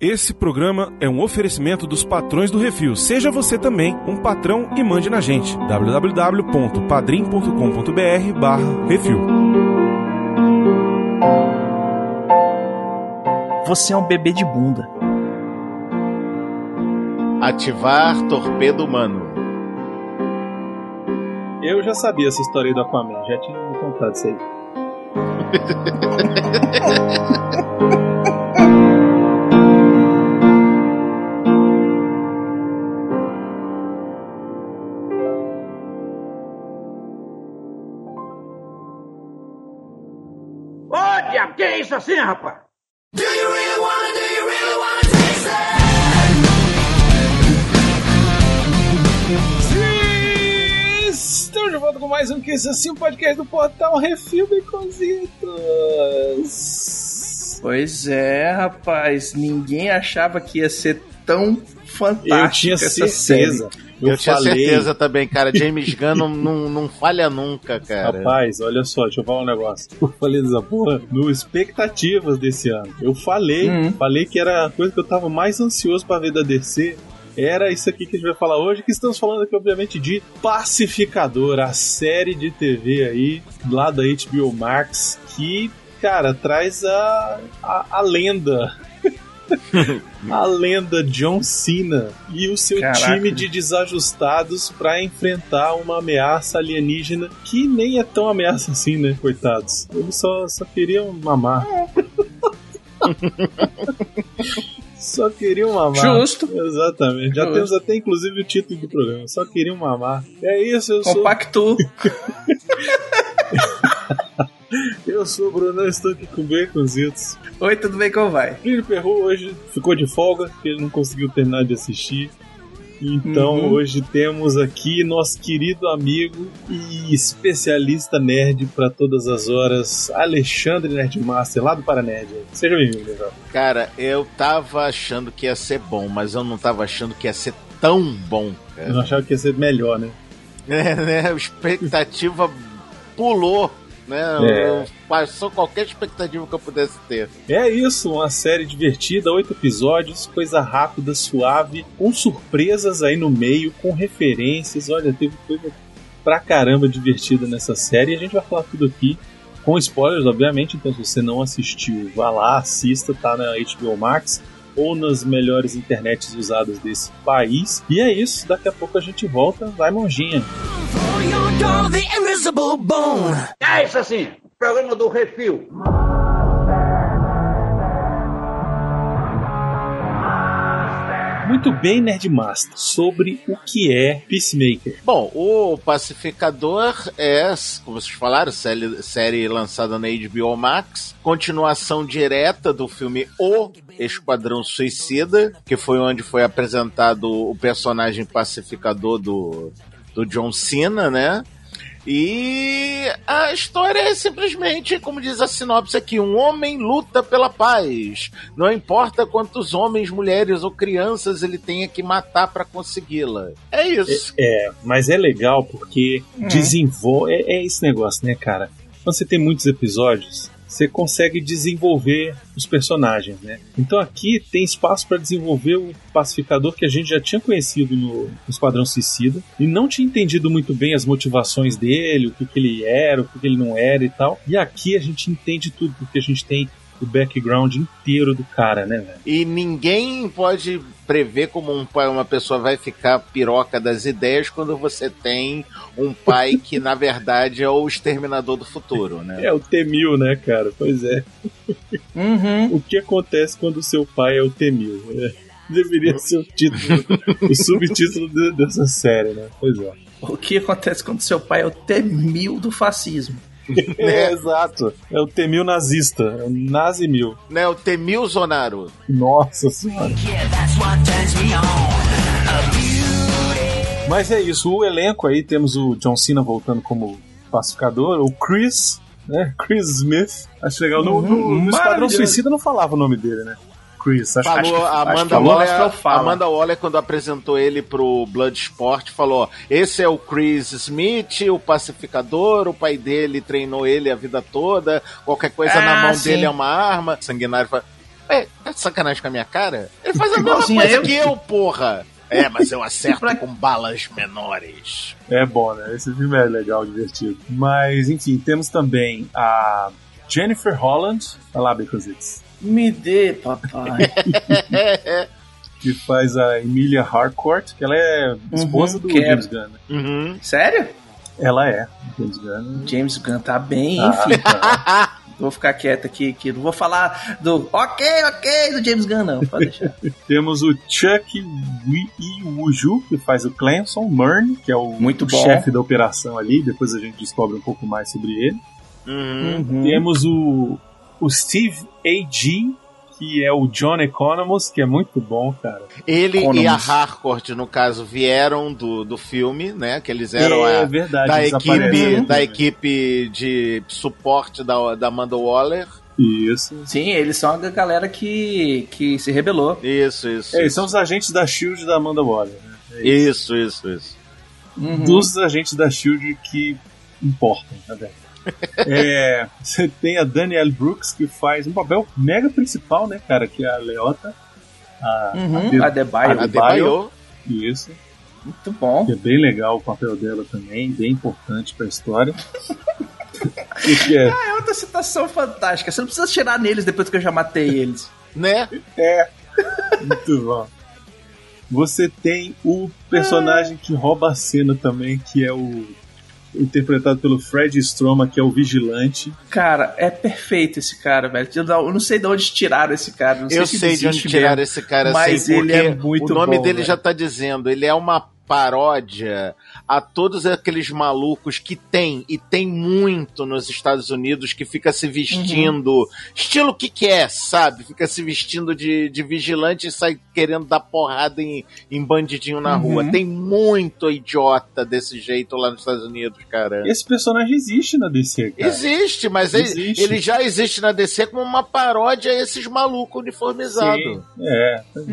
Esse programa é um oferecimento dos patrões do Refil. Seja você também um patrão e mande na gente. www.padrim.com.br barra Refil. Você é um bebê de bunda. Ativar torpedo humano. Eu já sabia essa história aí do Aquaman, já tinha me contado isso aí. diabo, que é isso assim, rapaz? Estamos de volta com mais um que assim, um podcast do Portal Refil Baconzitos. Pois é, rapaz. Ninguém achava que ia ser tão fantástico Eu tinha certeza. Eu, Eu, tinha falei, certeza também, cara. James Gunn não, não, não falha nunca, cara. Rapaz, olha só, deixa eu falar um negócio. Eu falei dessa porra no expectativas desse ano. Eu falei, Uhum. falei que era a coisa que eu tava mais ansioso pra ver da DC. Era isso aqui que a gente vai falar hoje, que estamos falando aqui, obviamente, de Pacificador, a série de TV aí, lá da HBO Max, que, cara, traz a, a, a lenda. a lenda John Cena e o seu Caraca. time de desajustados pra enfrentar uma ameaça alienígena que nem é tão ameaça assim, né, coitados. Eles só, só queriam mamar. só queriam mamar. Justo. Exatamente. Já Justo. temos até inclusive o título do programa. Só queriam mamar. É isso, eu sou, Compacto. eu sou o Bruno, eu estou aqui com Baconzitos. Oi, tudo bem? Como vai? Plínio Perro hoje ficou de folga, porque ele não conseguiu terminar de assistir. Então Uhum. hoje temos aqui nosso querido amigo e especialista nerd para todas as horas, Alexandre Nerdmaster, lá do Paranerd. Seja bem-vindo, Legal. Cara, eu tava achando que ia ser bom, mas eu não tava achando que ia ser tão bom, Eu cara. não achava que ia ser melhor, né? É, né? A expectativa pulou, né? É. Passou qualquer expectativa que eu pudesse ter. É isso, uma série divertida, oito episódios, coisa rápida, suave, com surpresas aí no meio, com referências. Olha, teve coisa pra caramba divertida nessa série e a gente vai falar tudo aqui. Com spoilers, obviamente, então se você não assistiu, vá lá, assista, tá na HBO Max ou nas melhores internets usadas desse país. E é isso, daqui a pouco a gente volta, vai monjinha. É isso assim, programa do Refil. Muito bem, Nerdmaster, sobre o que é Peacemaker. Bom, o Pacificador é, como vocês falaram, série, série lançada na HBO Max, continuação direta do filme O Esquadrão Suicida, que foi onde foi apresentado o personagem pacificador do, do John Cena, né? E a história é simplesmente, como diz a sinopse aqui, um homem luta pela paz. Não importa quantos homens, mulheres ou crianças ele tenha que matar para consegui-la. É isso. É, mas é legal porque desenvolve. É, é esse negócio, né, cara? Quando você tem muitos episódios, você consegue desenvolver os personagens, né? Então aqui tem espaço para desenvolver o pacificador que a gente já tinha conhecido no, Esquadrão Suicida e não tinha entendido muito bem as motivações dele, o que, que ele era, o que, que ele não era e tal. E aqui a gente entende tudo porque a gente tem o background inteiro do cara, né, velho? E ninguém pode prever como um pai, uma pessoa vai ficar piroca das ideias quando você tem um pai que, na verdade, é o exterminador do futuro, né? É o T-1000, né, cara? Pois é. Uhum. O que acontece quando o seu pai é o T-1000? É, deveria ser o título, o subtítulo de- dessa série, né? Pois é. O que acontece quando seu pai é o T-1000 do fascismo? É, exato. É o T-1000 nazista. É o Nazi-1000. Né, o Temil Zonaro. Nossa senhora. Mas é isso. O elenco aí, temos o John Cena voltando como pacificador. O Chris, né? Chris Smith. Acho legal. No, no, no Esquadrão. Suicida não falava o nome dele, né? Chris. Acho, acho Falou, que- a acho que Amanda falou. Waller- Mostra ou fala? Amanda Waller, quando apresentou ele pro Bloodsport, falou: esse é o Chris Smith, o pacificador, o pai dele treinou ele a vida toda, qualquer coisa Ah, na mão sim. dele é uma arma. Sanguinário fala, Ué, tá de sacanagem com a minha cara? Ele faz a mesma coisa eu. que eu, porra. É, mas eu acerto Pra- com balas menores. É bom, né? Esse filme é legal, divertido. Mas, enfim, temos também a Jennifer Holland, olha lá, Becositos, Me dê, papai. que faz a Emilia Harcourt, que ela é esposa Uhum, do quero. James Gunn. né? Uhum. Sério? Ela é, James Gunn. James Gunn tá bem, Ah, enfim. tá. Vou ficar quieto aqui, que não vou falar do ok, ok do James Gunn, não. Pode deixar. Temos o Chuck Iwuju, que faz o Clemson Murn, que é o, Muito o bom. chefe da operação ali. Depois a gente descobre um pouco mais sobre ele. Uhum. Uhum. Temos o, o Steve A.G., que é o John Economos, que é muito bom, cara. Ele e a. Harcourt, no caso, vieram do, do filme, né? Que eles eram é a, verdade, da eles equipe, da equipe de suporte da, da Amanda Waller. Isso. Sim, eles são a galera que, que se rebelou. Isso, isso. É, eles são os agentes da SHIELD da Amanda Waller. Né? É isso. Isso, isso, isso. Uhum. Dos agentes da SHIELD que importam, tá vendo? É, você tem a Danielle Brooks, que faz um papel mega principal, né, cara? Que é a Leota. A, Uhum. a De- Adebayo. a Adebayo. Isso. Muito bom. Que é bem legal o papel dela também, bem importante pra história. E que é, É outra citação fantástica. Você não precisa tirar neles depois que eu já matei eles. Né? é muito bom. Você tem o personagem que rouba a cena também, que é o interpretado pelo Fred Stroma, que é o vigilante. Cara, é perfeito esse cara, velho. Eu não- sei de onde tiraram esse cara. Não sei Eu se sei de onde tiraram mesmo. esse cara, Mas sei, ele é muito o nome bom, dele velho. já tá dizendo, ele é uma paródia a todos aqueles malucos que tem, e tem muito nos Estados Unidos, que fica se vestindo, Uhum. estilo que quer, sabe? Fica se vestindo de, de vigilante e sai querendo dar porrada em, em bandidinho na Uhum. rua. Tem muito idiota desse jeito lá nos Estados Unidos, cara. Esse personagem existe na DC, cara. Existe, mas ele- Existe. Ele, já existe na DC como uma paródia a esses malucos uniformizados. Sim, é, pois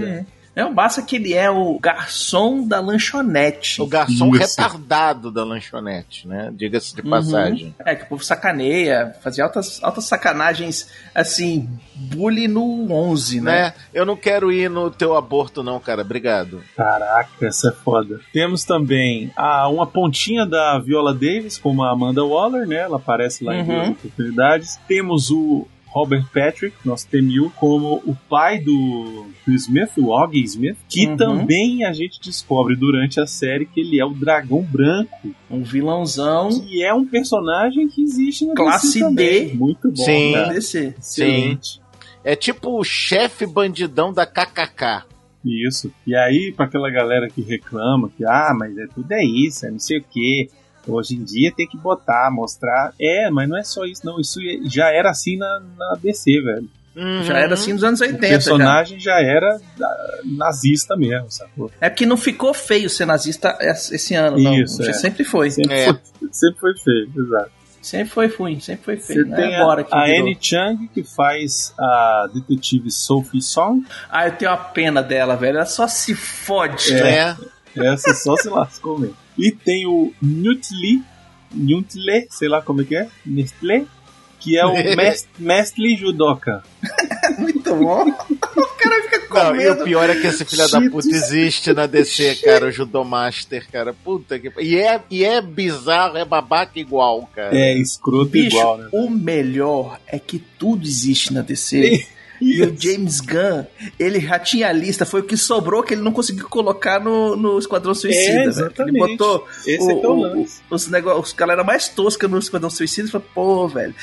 é. Não, basta que ele é o garçom da lanchonete. O garçom Isso. retardado da lanchonete, né? Diga-se de Uhum. passagem. É, que o povo sacaneia, fazia altas, altas sacanagens, assim, bullying no 11, né? Né? Eu não quero ir no teu aborto, não, cara. Obrigado. Caraca, essa é foda. Temos também a, uma pontinha da Viola Davis, como a Amanda Waller, né? Ela aparece lá em Uhum. duas oportunidades. Temos o Robert Patrick, nosso T-1000, como o pai do, do Smith, o Oggy Smith, que Uhum. também a gente descobre durante a série que ele é o Dragão Branco, Um vilãozão que é um personagem que existe na Classe DC também. D. Muito bom, Sim. cara. DC. Excelente. É tipo o chefe bandidão da KKK. Isso. E aí, pra aquela galera que reclama que, ah, mas é tudo é isso, é não sei o quê. Hoje em dia tem que botar, mostrar. É, mas não é só isso, não. Isso já era assim na, na DC, velho. Uhum. Já era assim nos anos O 80. já. personagem já, era ah, nazista mesmo, sacou? É porque não ficou feio ser nazista es- esse ano, não. Isso, Já é. Sempre foi. Sempre, É. foi, sempre foi feio, exato. Sempre foi ruim, sempre foi Você feio. Tem é agora a, que a. Annie Chang, que faz a detetive Sophie Song. Ah, eu tenho uma pena dela, velho. Ela só se fode. É. Essa só se lascou mesmo. E tem o Nutli, Nutle, sei lá como é que é, Nestlé, que é o Mest- Mestre Judoka. Muito bom. o cara fica com Não, e o pior é que esse filho da puta existe na DC, cara, o Judomaster, cara. Puta que. E é, e é bizarro, é babaca igual, cara. É escroto Bicho, igual, né? o melhor é que tudo existe na DC. E o James Gunn, ele já tinha a lista, foi o que sobrou que ele não conseguiu colocar no, no Esquadrão Suicida. É, velho. Ele exatamente. botou Esse é que é o lance. os, negócios, os galera mais tosca no Esquadrão Suicida e falou, pô, velho.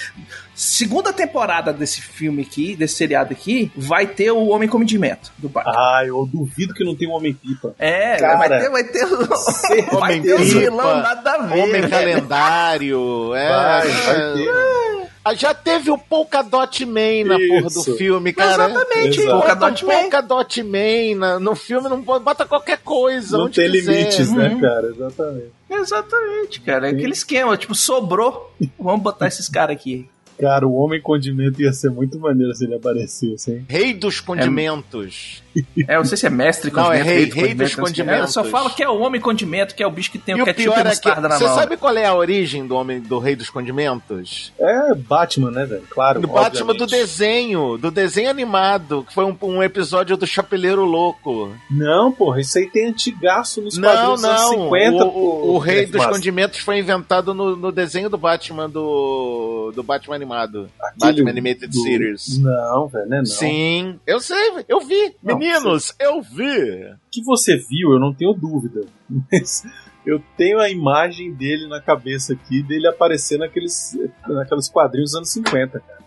Segunda temporada desse filme aqui, desse seriado aqui, vai ter o Homem Comedimento do Batman. Ah, eu duvido que não tem um Homem-Pipa. É, Cara, vai ter, vai ter, vai Homem ter os pipa, vilão nada a ver. Homem calendário, é. Vai, vai ter. Ah, Já teve o Polka Dot Man na porra do Isso. filme, cara. Exatamente, Exato. Polka Bota um Dot Man. Polka Dot Man na- no filme, não pode- bota qualquer coisa. Não onde tem quiser. limites, né, Uhum. cara? Exatamente. Exatamente, cara. É aquele esquema, tipo, sobrou. Vamos botar esses caras aqui. Cara, o Homem Condimento ia ser muito maneiro se ele aparecesse, hein? Rei dos condimentos. É, eu não sei se é mestre Não, é condimento, rei- rei, do rei condimento, dos não condimentos. É, Eu só falo que é o homem condimento, que é o bicho que tem E o ketchup pior e é que. mostarda na Você mão. sabe qual é a origem do homem do rei dos condimentos? É Batman, né, velho? Claro. Do Batman do desenho, do desenho animado, que foi um, um episódio do Chapeleiro Louco. Não, porra, isso aí tem antigaço nos Não, quadrinhos dos anos não. 50, o, pô. o, o rei dos Master. condimentos foi inventado no, no desenho do Batman do, do Batman animado. Aquele Batman Animated do- Series. Não, velho, né? Não. Sim, eu sei, eu vi. Não, Meninos, eu vi. O que você viu, eu não tenho dúvida. Mas eu tenho a imagem dele na cabeça aqui, dele aparecer naqueles, naqueles quadrinhos dos anos 50, cara.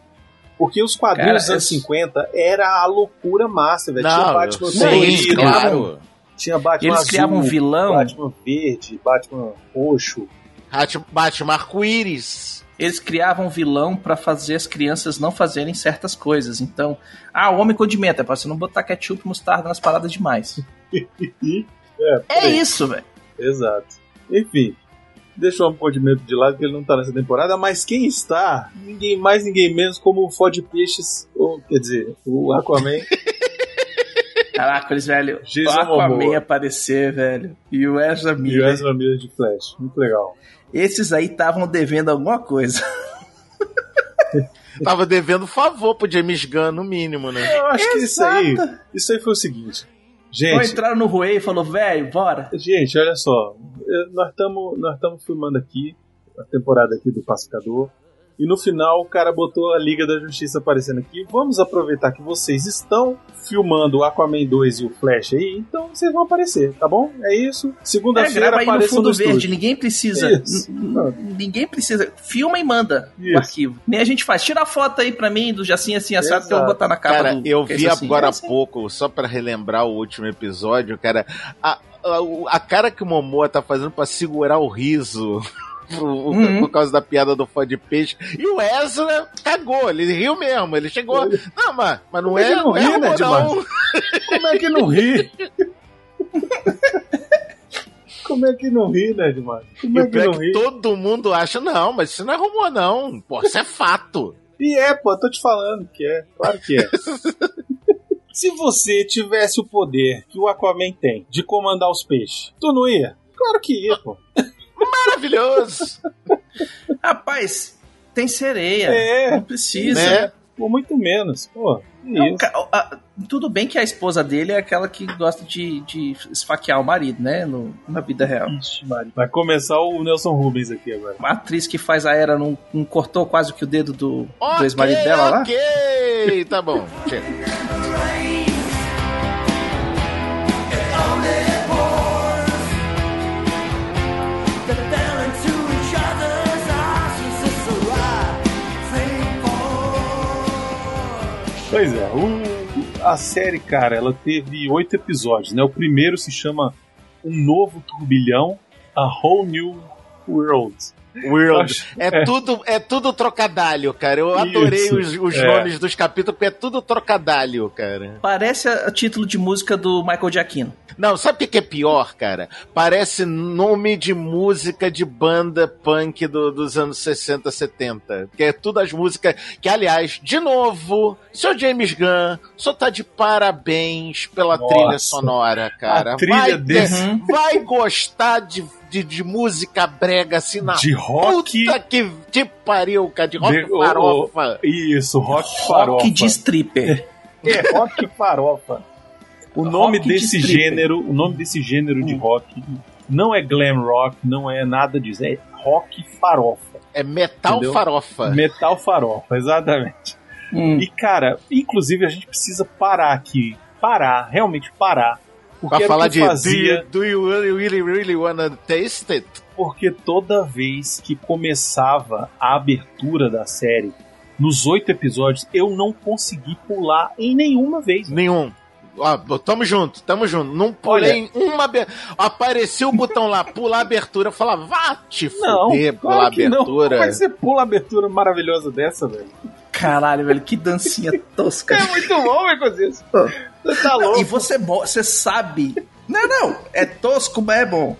Porque os quadrinhos Cara, dos anos esse- 50 era a loucura massa, velho. Tinha Batman sim, colorido, claro. tinha Batman Eles criavam um azul, vilão, Batman verde, Batman roxo. Batman arco-íris. Eles criavam um vilão pra fazer as crianças não fazerem certas coisas. Então, ah, o homem condimento, é pra você não botar ketchup e mostarda nas paradas demais. É, É isso, velho. Exato. Enfim, deixa o homem condimento de lado que ele não tá nessa temporada, mas quem está, ninguém mais, ninguém menos como o Fode Peixes, ou quer dizer, o Aquaman. Caraca, eles, velho, o Jason Aquaman aparecer, velho, e o Ezra E o Miller. Ezra Miller de Flash. Muito legal. Esses aí estavam devendo alguma coisa. Tava devendo favor pro James Gunn, no mínimo, né? Eu acho que isso aí, Exato. isso aí foi o seguinte. Ou Gente, entraram no Ruei e falou, velho, bora. gente, olha só. Nós estamos nós estamos filmando aqui a temporada aqui do Pacificador. E no final o cara botou a Liga da Justiça aparecendo aqui. Vamos aproveitar que vocês estão filmando o Aquaman 2 e o Flash aí, então vocês vão aparecer, tá bom? É isso. É, Segunda-feira grava aí no fundo no verde, estúdio. ninguém precisa. Ninguém precisa. Filma e manda Isso. o arquivo. Nem a gente faz. Tira a foto aí pra mim do Jacinho assim assado que eu vou Exato. botar na capa Cara, do. eu é vi assim. agora É há pouco, só pra relembrar o último episódio, cara, a, a, a cara que o Momoa tá fazendo pra segurar o riso. Por, Uhum. por causa da piada do fã de peixe. E o Ezra cagou, ele riu mesmo. Ele chegou. Não, mas, mas não Como é é. não Não é ri, né, não. Como é que não ri? Como é que não ri, né, Edmar? Como é que não é que ri? todo mundo acha, não, mas isso não é rumor, não. Pô, isso é fato. E é, pô, tô te falando que é. Claro que é. Se você tivesse o poder que o Aquaman tem de comandar os peixes, tu não ia? Claro que ia, pô. Maravilhoso. Rapaz, tem sereia. É. Não precisa. Né? Por muito menos, pô. Não, a- tudo bem que a esposa dele é aquela que gosta de, de esfaquear o marido, né? No- na vida real. Ixi. Vai começar o Nelson Rubens aqui agora. A atriz que faz a Era não, não cortou quase que o dedo do, do Ok, ex-marido dela lá? Ok, tá bom. Chega. Pois é, o- a série, cara, ela teve oito episódios, né? O primeiro se chama Um Novo Turbilhão, A Whole New World. World. Acho- É, Tudo, é tudo trocadalho, cara. Eu adorei Isso, os, os é. nomes dos capítulos, porque é tudo trocadalho, cara. Parece a título de música do Michael Giacchino. Não, sabe o que que é pior, cara? Parece nome de música de banda punk do- dos anos 60, 70. Que é tudo as músicas que, aliás, de novo, seu James Gunn, só tá de parabéns pela Nossa. trilha sonora, cara. A trilha vai, desse- vai gostar de, de, de música brega assim na De rock. Puta que te pariu, cara, de rock De- farofa. Isso, rock farofa. Rock de stripper. É, rock farofa. O nome Rock de desse stripper. gênero, o nome desse gênero de rock não é glam rock, não é nada disso, é rock farofa. É metal Entendeu? farofa. Metal farofa, exatamente. Hum. E cara, inclusive a gente precisa parar aqui, parar, realmente parar. Porque Pra falar que de fazia, do, you, do you really, really, really wanna taste it? porque toda vez que começava a abertura da série, nos oito episódios, eu não consegui pular em nenhuma vez. Nenhum. Ó, tamo junto, tamo junto. Não pulei em uma abertura. Apareceu o botão lá, pular abertura. Eu falava, vá te Não, fuder, pular claro que não. Como abertura. é que você pula a abertura maravilhosa dessa, velho? Caralho, velho, que dancinha tosca. É muito bom, Mercosias. Você tá louco. E você, mo- você sabe. Não, não, é tosco, mas é bom.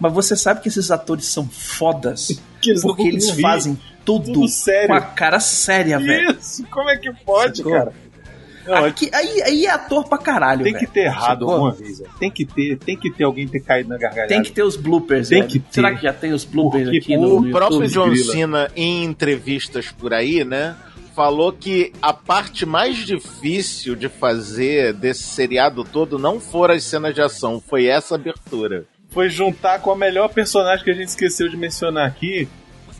Mas você sabe que esses atores são fodas. Que eles porque eles ri. fazem tudo, Tudo sério. com a cara séria, velho. Isso, como é que pode, Sacou? cara? Não, é- Aqui, aí, aí é ator pra caralho, tem que velho. ter errado Sacou? alguma vez, velho. Tem que ter, tem que ter alguém ter caído na gargalhada. Tem que ter os bloopers, Tem velho. que ter. Será que já tem os bloopers Porque aqui no, no O próprio YouTube? John. Cena, em entrevistas por aí, né? Falou que a parte mais difícil de fazer desse seriado todo não foram as cenas de ação, foi essa abertura. Foi juntar com a melhor personagem que a gente esqueceu de mencionar aqui,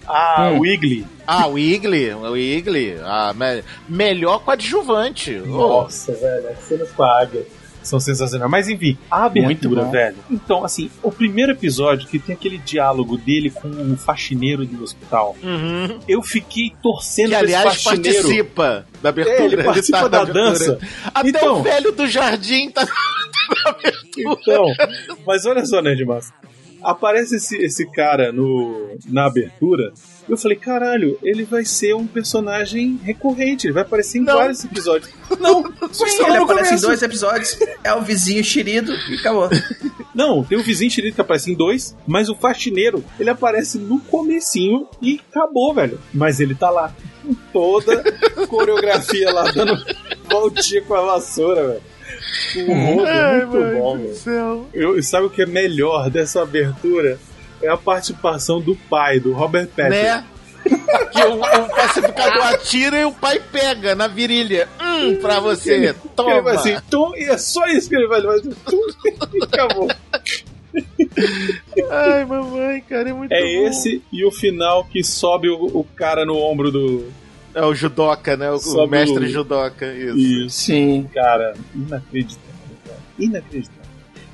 a Hum. Wiggly. Ah, o Igli, o Igli, a me- melhor coadjuvante. Oh, Nossa, velho, as cenas com a águia são sensacionais. Mas enfim, a abertura, velho. Então, assim, o primeiro episódio que tem aquele diálogo dele com o faxineiro do hospital, uhum. eu fiquei torcendo Que aliás faxineiro. participa da abertura. É, ele participa tá da abertura. dança. Até Então- o velho do jardim tá na abertura. Então, mas olha só, Nerd Massa. Aparece esse, esse cara no, na abertura. E eu falei, caralho, ele vai ser um personagem recorrente, ele vai aparecer em Não. vários episódios. Não, Sim, ele aparece em começo. dois episódios, é o vizinho xerido e acabou. Não, tem o vizinho xerife que aparece em dois, mas o faxineiro, ele aparece no comecinho e acabou, velho. Mas ele tá lá, com toda a coreografia lá, dando voltinha com a vassoura, velho. O rodo é muito bom, velho. céu. Eu, e sabe o que é melhor dessa abertura? É a participação do pai, do Robert Patrick. Né? que o, o pacificador atira e o pai pega na virilha. Hum, pra você. Ele Toma. vai assim, tum, e é só isso que ele vai fazer. Tum, e acabou. Ai, mamãe, cara, é muito É bom. esse e o final que sobe o, o cara no ombro do. É o judoca, né? O, mestre o- judoca. Isso. Isso. Sim. Cara, inacreditável. Cara. Inacreditável.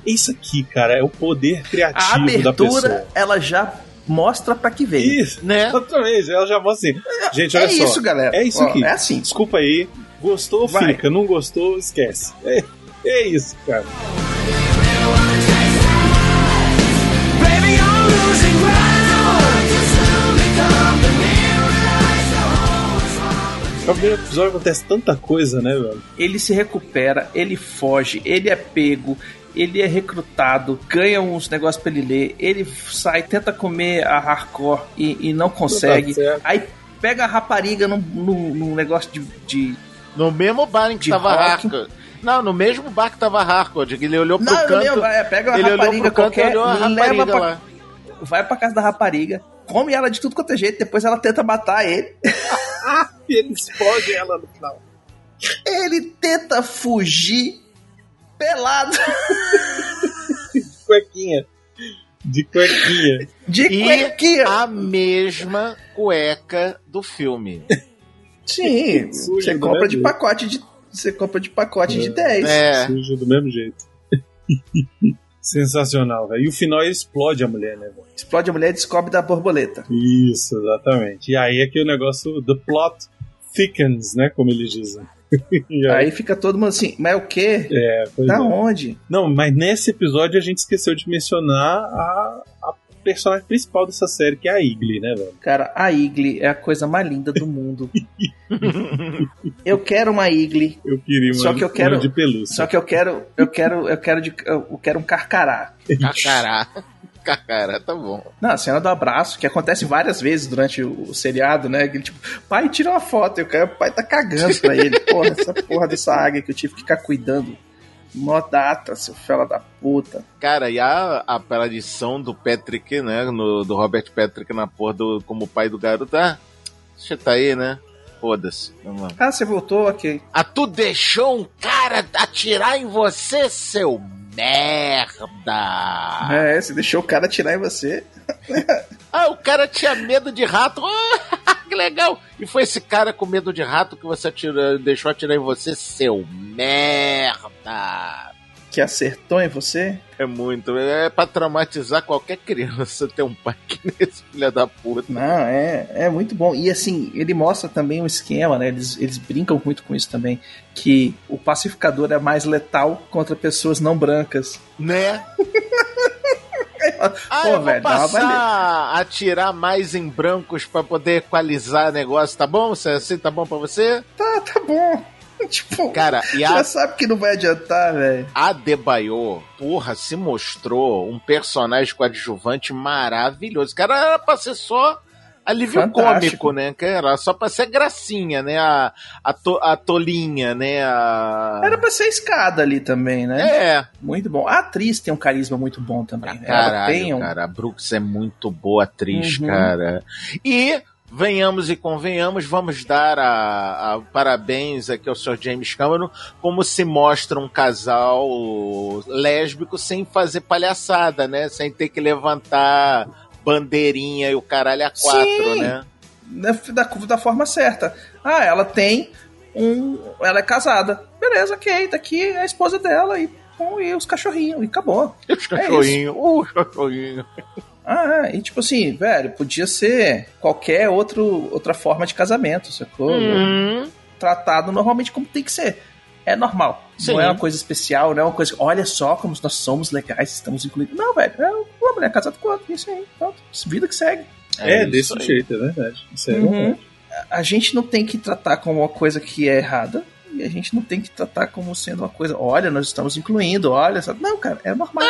Isso aqui, cara, é o poder A criativo da pessoa. abertura, ela já mostra pra que veio. Isso, Né? exatamente. Ela já mostra assim. Gente, olha é só. isso, galera. É isso Ó, aqui. É assim. Desculpa aí. Gostou, Vai. fica. Não gostou, esquece. É, é isso, cara. No primeiro episódio acontece tanta coisa, né, velho? Ele se recupera, ele foge, ele é pego, ele é recrutado, ganha uns negócios pra ele ler, ele sai, tenta comer a hardcore e, e não consegue. Tá certo. Aí pega a rapariga num, num- num negócio de, de- No mesmo bar em que De tava hardcore. Não, no mesmo bar que tava hardcore. Ele olhou pro Não, canto. não, é, pega uma ele olhou rapariga canto e qualquer, olhou a leva rapariga pra, lá. vai pra casa da rapariga, come ela de tudo quanto é jeito, depois ela tenta matar ele. E ele explode ela no final. Ele tenta fugir pelado Cuequinha. De cuequinha. de E cuequinha. a mesma cueca do filme. Sim, Sujo você compra de jeito. pacote de você compra de pacote de 10. É. Sujo do mesmo jeito. Sensacional, velho. E o final explode a mulher, né, velho? Explode a mulher e descobre da borboleta. Isso, exatamente. E aí é que o negócio, the plot thickens, né, como eles dizem. E Aí fica todo mundo assim, mas o quê? é, Da é. onde? Não, mas nesse episódio a gente esqueceu de mencionar a personagem principal dessa série, que é a Igli, né, velho? Cara, a Igli é a coisa mais linda do mundo. eu quero uma Igli, Eu queria uma, Só que eu quero- uma de pelúcia. só que eu quero, eu quero, eu quero de, eu quero um carcará. Cacará. Cacará, tá bom. Não, a cena do abraço, que acontece várias vezes durante o, o seriado, né? Que ele, tipo, pai, tira uma foto. E o, cara, o pai tá cagando pra ele. Porra, essa porra dessa águia que eu tive que ficar cuidando. Mó data, seu fela da puta. Cara, e a, a aparição do Patrick, né? No, do Robert Patrick na porra do, como pai do garoto. Ah, você tá aí, né? Foda-se. Ah, você voltou? Ok. Ah, tu deixou um cara atirar em você, seu merda! É, você deixou o cara atirar em você. Ah, o cara tinha medo de rato. Que legal! E foi esse cara com medo de rato que você atira, deixou atirar em você, seu merda! Que acertou em você. É muito. É pra traumatizar qualquer criança ter um pai que nesse filho da puta. Não, é, é muito bom. E assim, ele mostra também um esquema, né? Eles, eles brincam muito com isso também. Que o pacificador é mais letal contra pessoas não brancas. Né? Ah, Pô, eu vou velho, dá uma passar a atirar mais em brancos pra poder equalizar negócio, tá bom? Assim tá bom pra você? Tá, tá bom. tipo, Cara, e já a, sabe que não vai adiantar, velho. a Debaio, porra, se mostrou um personagem coadjuvante maravilhoso. Cara, era pra ser só Alívio Fantástico. cômico, né? Que era só pra ser gracinha, né? A, a, to- a tolinha, né? A... Era pra ser escada ali também, né? É, Muito bom. A atriz tem um carisma muito bom também. né? Caralho, tem um... cara. A Brooks é muito boa atriz, Uhum. cara. E, venhamos e convenhamos, vamos dar a, a parabéns aqui ao Sr. James Cameron, como se mostra um casal lésbico sem fazer palhaçada, né? Sem ter que levantar bandeirinha e o caralho a quatro, Sim. né? da, da, da forma certa. Ah, ela tem um. Ela é casada. Beleza, ok, daqui é a esposa dela e, bom, e os cachorrinhos, e acabou. E os cachorrinhos, uh, os cachorrinhos. Ah, e tipo assim, velho, podia ser qualquer outro, outra forma de casamento, sacou? Hum, Tratado normalmente como tem que ser. É normal. Sim. Não é uma coisa especial, não é uma coisa. Olha só como nós somos legais, estamos incluídos. Não, velho, é uma mulher casada com outra, isso aí. Pronto. Vida que segue. É, isso desse aí. jeito, é verdade. Isso é Uhum. verdade. a gente não tem que tratar como uma coisa que é errada e a gente não tem que tratar como sendo uma coisa, olha, nós estamos incluindo, olha, sabe? não, cara, é normal.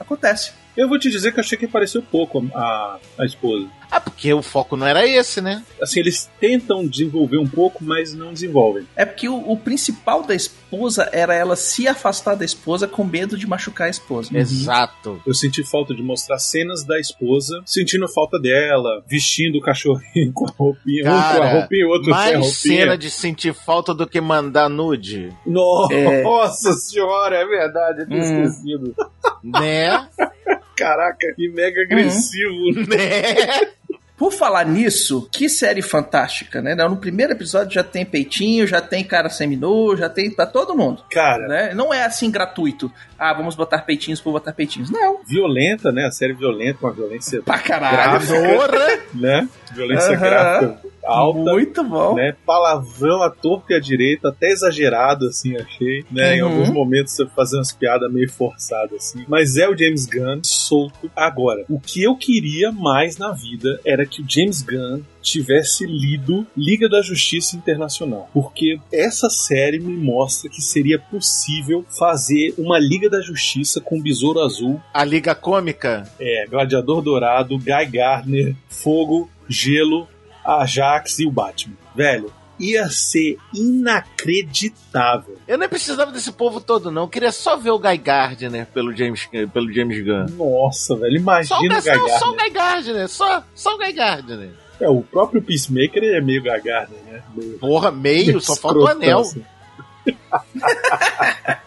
Acontece. Eu vou te dizer que eu achei que apareceu pouco a, a esposa. Ah, porque o foco não era esse, né? Assim, eles tentam desenvolver um pouco, mas não desenvolvem. É porque o, o principal da esposa era ela se afastar da esposa com medo de machucar a esposa. Exato. Eu senti falta de mostrar cenas da esposa, sentindo falta dela, vestindo o cachorrinho com a roupinha, um com a Cara, roupinha, outro sem a mais roupinha. cena de sentir falta do que mandar nude, Nossa senhora, é verdade, eu tinha Hum. esquecido. né? Caraca, que mega agressivo. né? Por falar nisso, que série fantástica, né? No primeiro episódio já tem peitinho, já tem cara seminu, já tem pra todo mundo, Cara, né? Não é assim gratuito. Ah, vamos botar peitinhos por botar peitinhos. Não, violenta, né? A série violenta, uma violência, pra caralho. Porra! né? Violência Aham. gráfica alta. Muito bom. né? Palavrão à torta e à direita, até exagerado, assim, achei. Né? Em Uhum. alguns momentos você fazer umas piadas meio forçadas, assim. Mas é o James Gunn solto. Agora, o que eu queria mais na vida era que o James Gunn tivesse lido Liga da Justiça Internacional. Porque essa série me mostra que seria possível fazer uma Liga da Justiça com Besouro Azul, A Liga Cômica. é, Gladiador Dourado, Guy Gardner, Fogo, Gelo, Ajax e o Batman. Velho, ia ser inacreditável. Eu nem precisava desse povo todo, não. Eu queria só ver o Guy Gardner pelo James, pelo James Gunn. Nossa, velho, Só o, imagina o Guy, Guy não, só o Gardner. Guy Gardner. Só, só o Guy Gardner. É, o próprio Peacemaker é meio Guy Gardner, né? Meio, Porra, meio, meio só falta o anel. assim.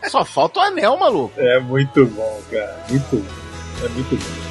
Só falta o anel, maluco. É muito bom, cara. Muito bom. É muito bom.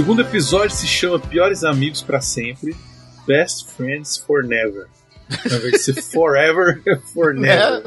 segundo episódio se chama Piores Amigos pra Sempre, Best Friends for Never. Na vez de ser Forever for Never.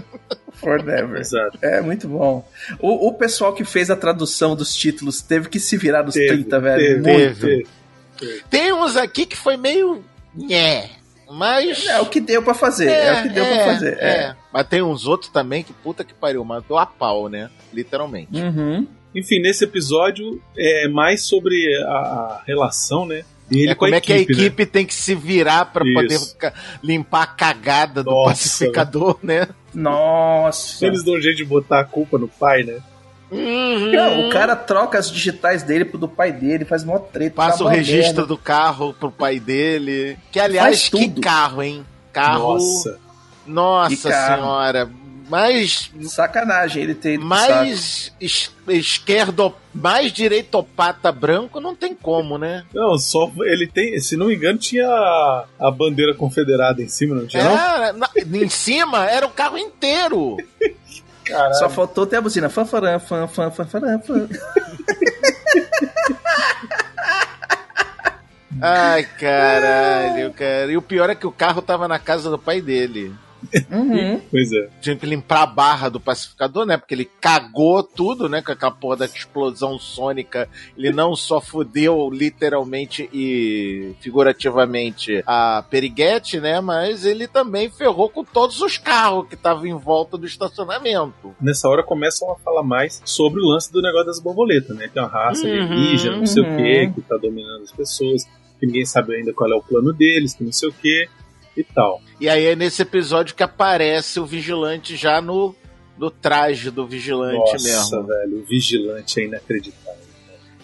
Forever. Exato. É muito bom. O, o pessoal que fez a tradução dos títulos teve que se virar nos Teve, 30, velho. teve, Muito. teve. Tem uns aqui que foi meio. Nhé. Mas. É o que deu pra fazer. É, o que deu pra fazer. É. Mas tem uns outros também que puta que pariu, matou a pau, né? Literalmente. Uhum. Enfim, nesse episódio é mais sobre a, a relação, né? Dele é com como a é que a equipe, né? equipe tem que se virar pra Isso. poder limpar a cagada do Nossa, pacificador, né? Nossa. Eles dão um jeito de botar a culpa no pai, né? Não, o cara troca as digitais dele pro do pai dele, faz mó treta. Passa dá o registro merda. do carro pro pai dele. Que aliás, que carro, hein? Carro. Nossa. Nossa carro. senhora. Mais Sacanagem ele saco. mais es- esquerdo, mais direitopata branco não tem como, né? Não, só ele tem, se não me engano, tinha a, a bandeira confederada em cima, não tinha? Não? É, na- em cima era o carro inteiro. Caralho. Só faltou ter a buzina. Fã, farã, fã, fã, fã, farã, fã. Ai, caralho, cara. E o pior é que o carro tava na casa do pai dele. Uhum. Pois é. Tinha que limpar a barra do pacificador, né? Porque ele cagou tudo, né? Com aquela porra da explosão sônica. Ele não só fudeu literalmente e figurativamente a Periguete, né? Mas ele também ferrou com todos os carros que estavam em volta do estacionamento. Nessa hora começam a falar mais sobre o lance do negócio das borboletas, né? Que é uma raça Uhum, alienígena, não sei uhum. o que, que tá dominando as pessoas, que ninguém sabe ainda qual é o plano deles, que não sei o que e tal. E aí é nesse episódio que aparece o vigilante já no, no traje do vigilante Nossa, mesmo. velho, o vigilante é inacreditável.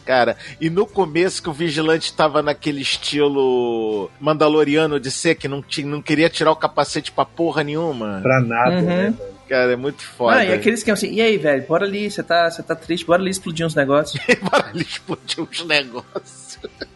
Cara, e no começo que o vigilante tava naquele estilo mandaloriano de ser, que não, tinha, não queria tirar o capacete pra porra nenhuma. Pra nada, Uhum. né, velho? Cara, é muito foda. Ah, e aquele esquema assim, e aí, velho, bora ali, você tá, você tá triste, bora ali explodir uns negócios. Bora ali explodir os negócios.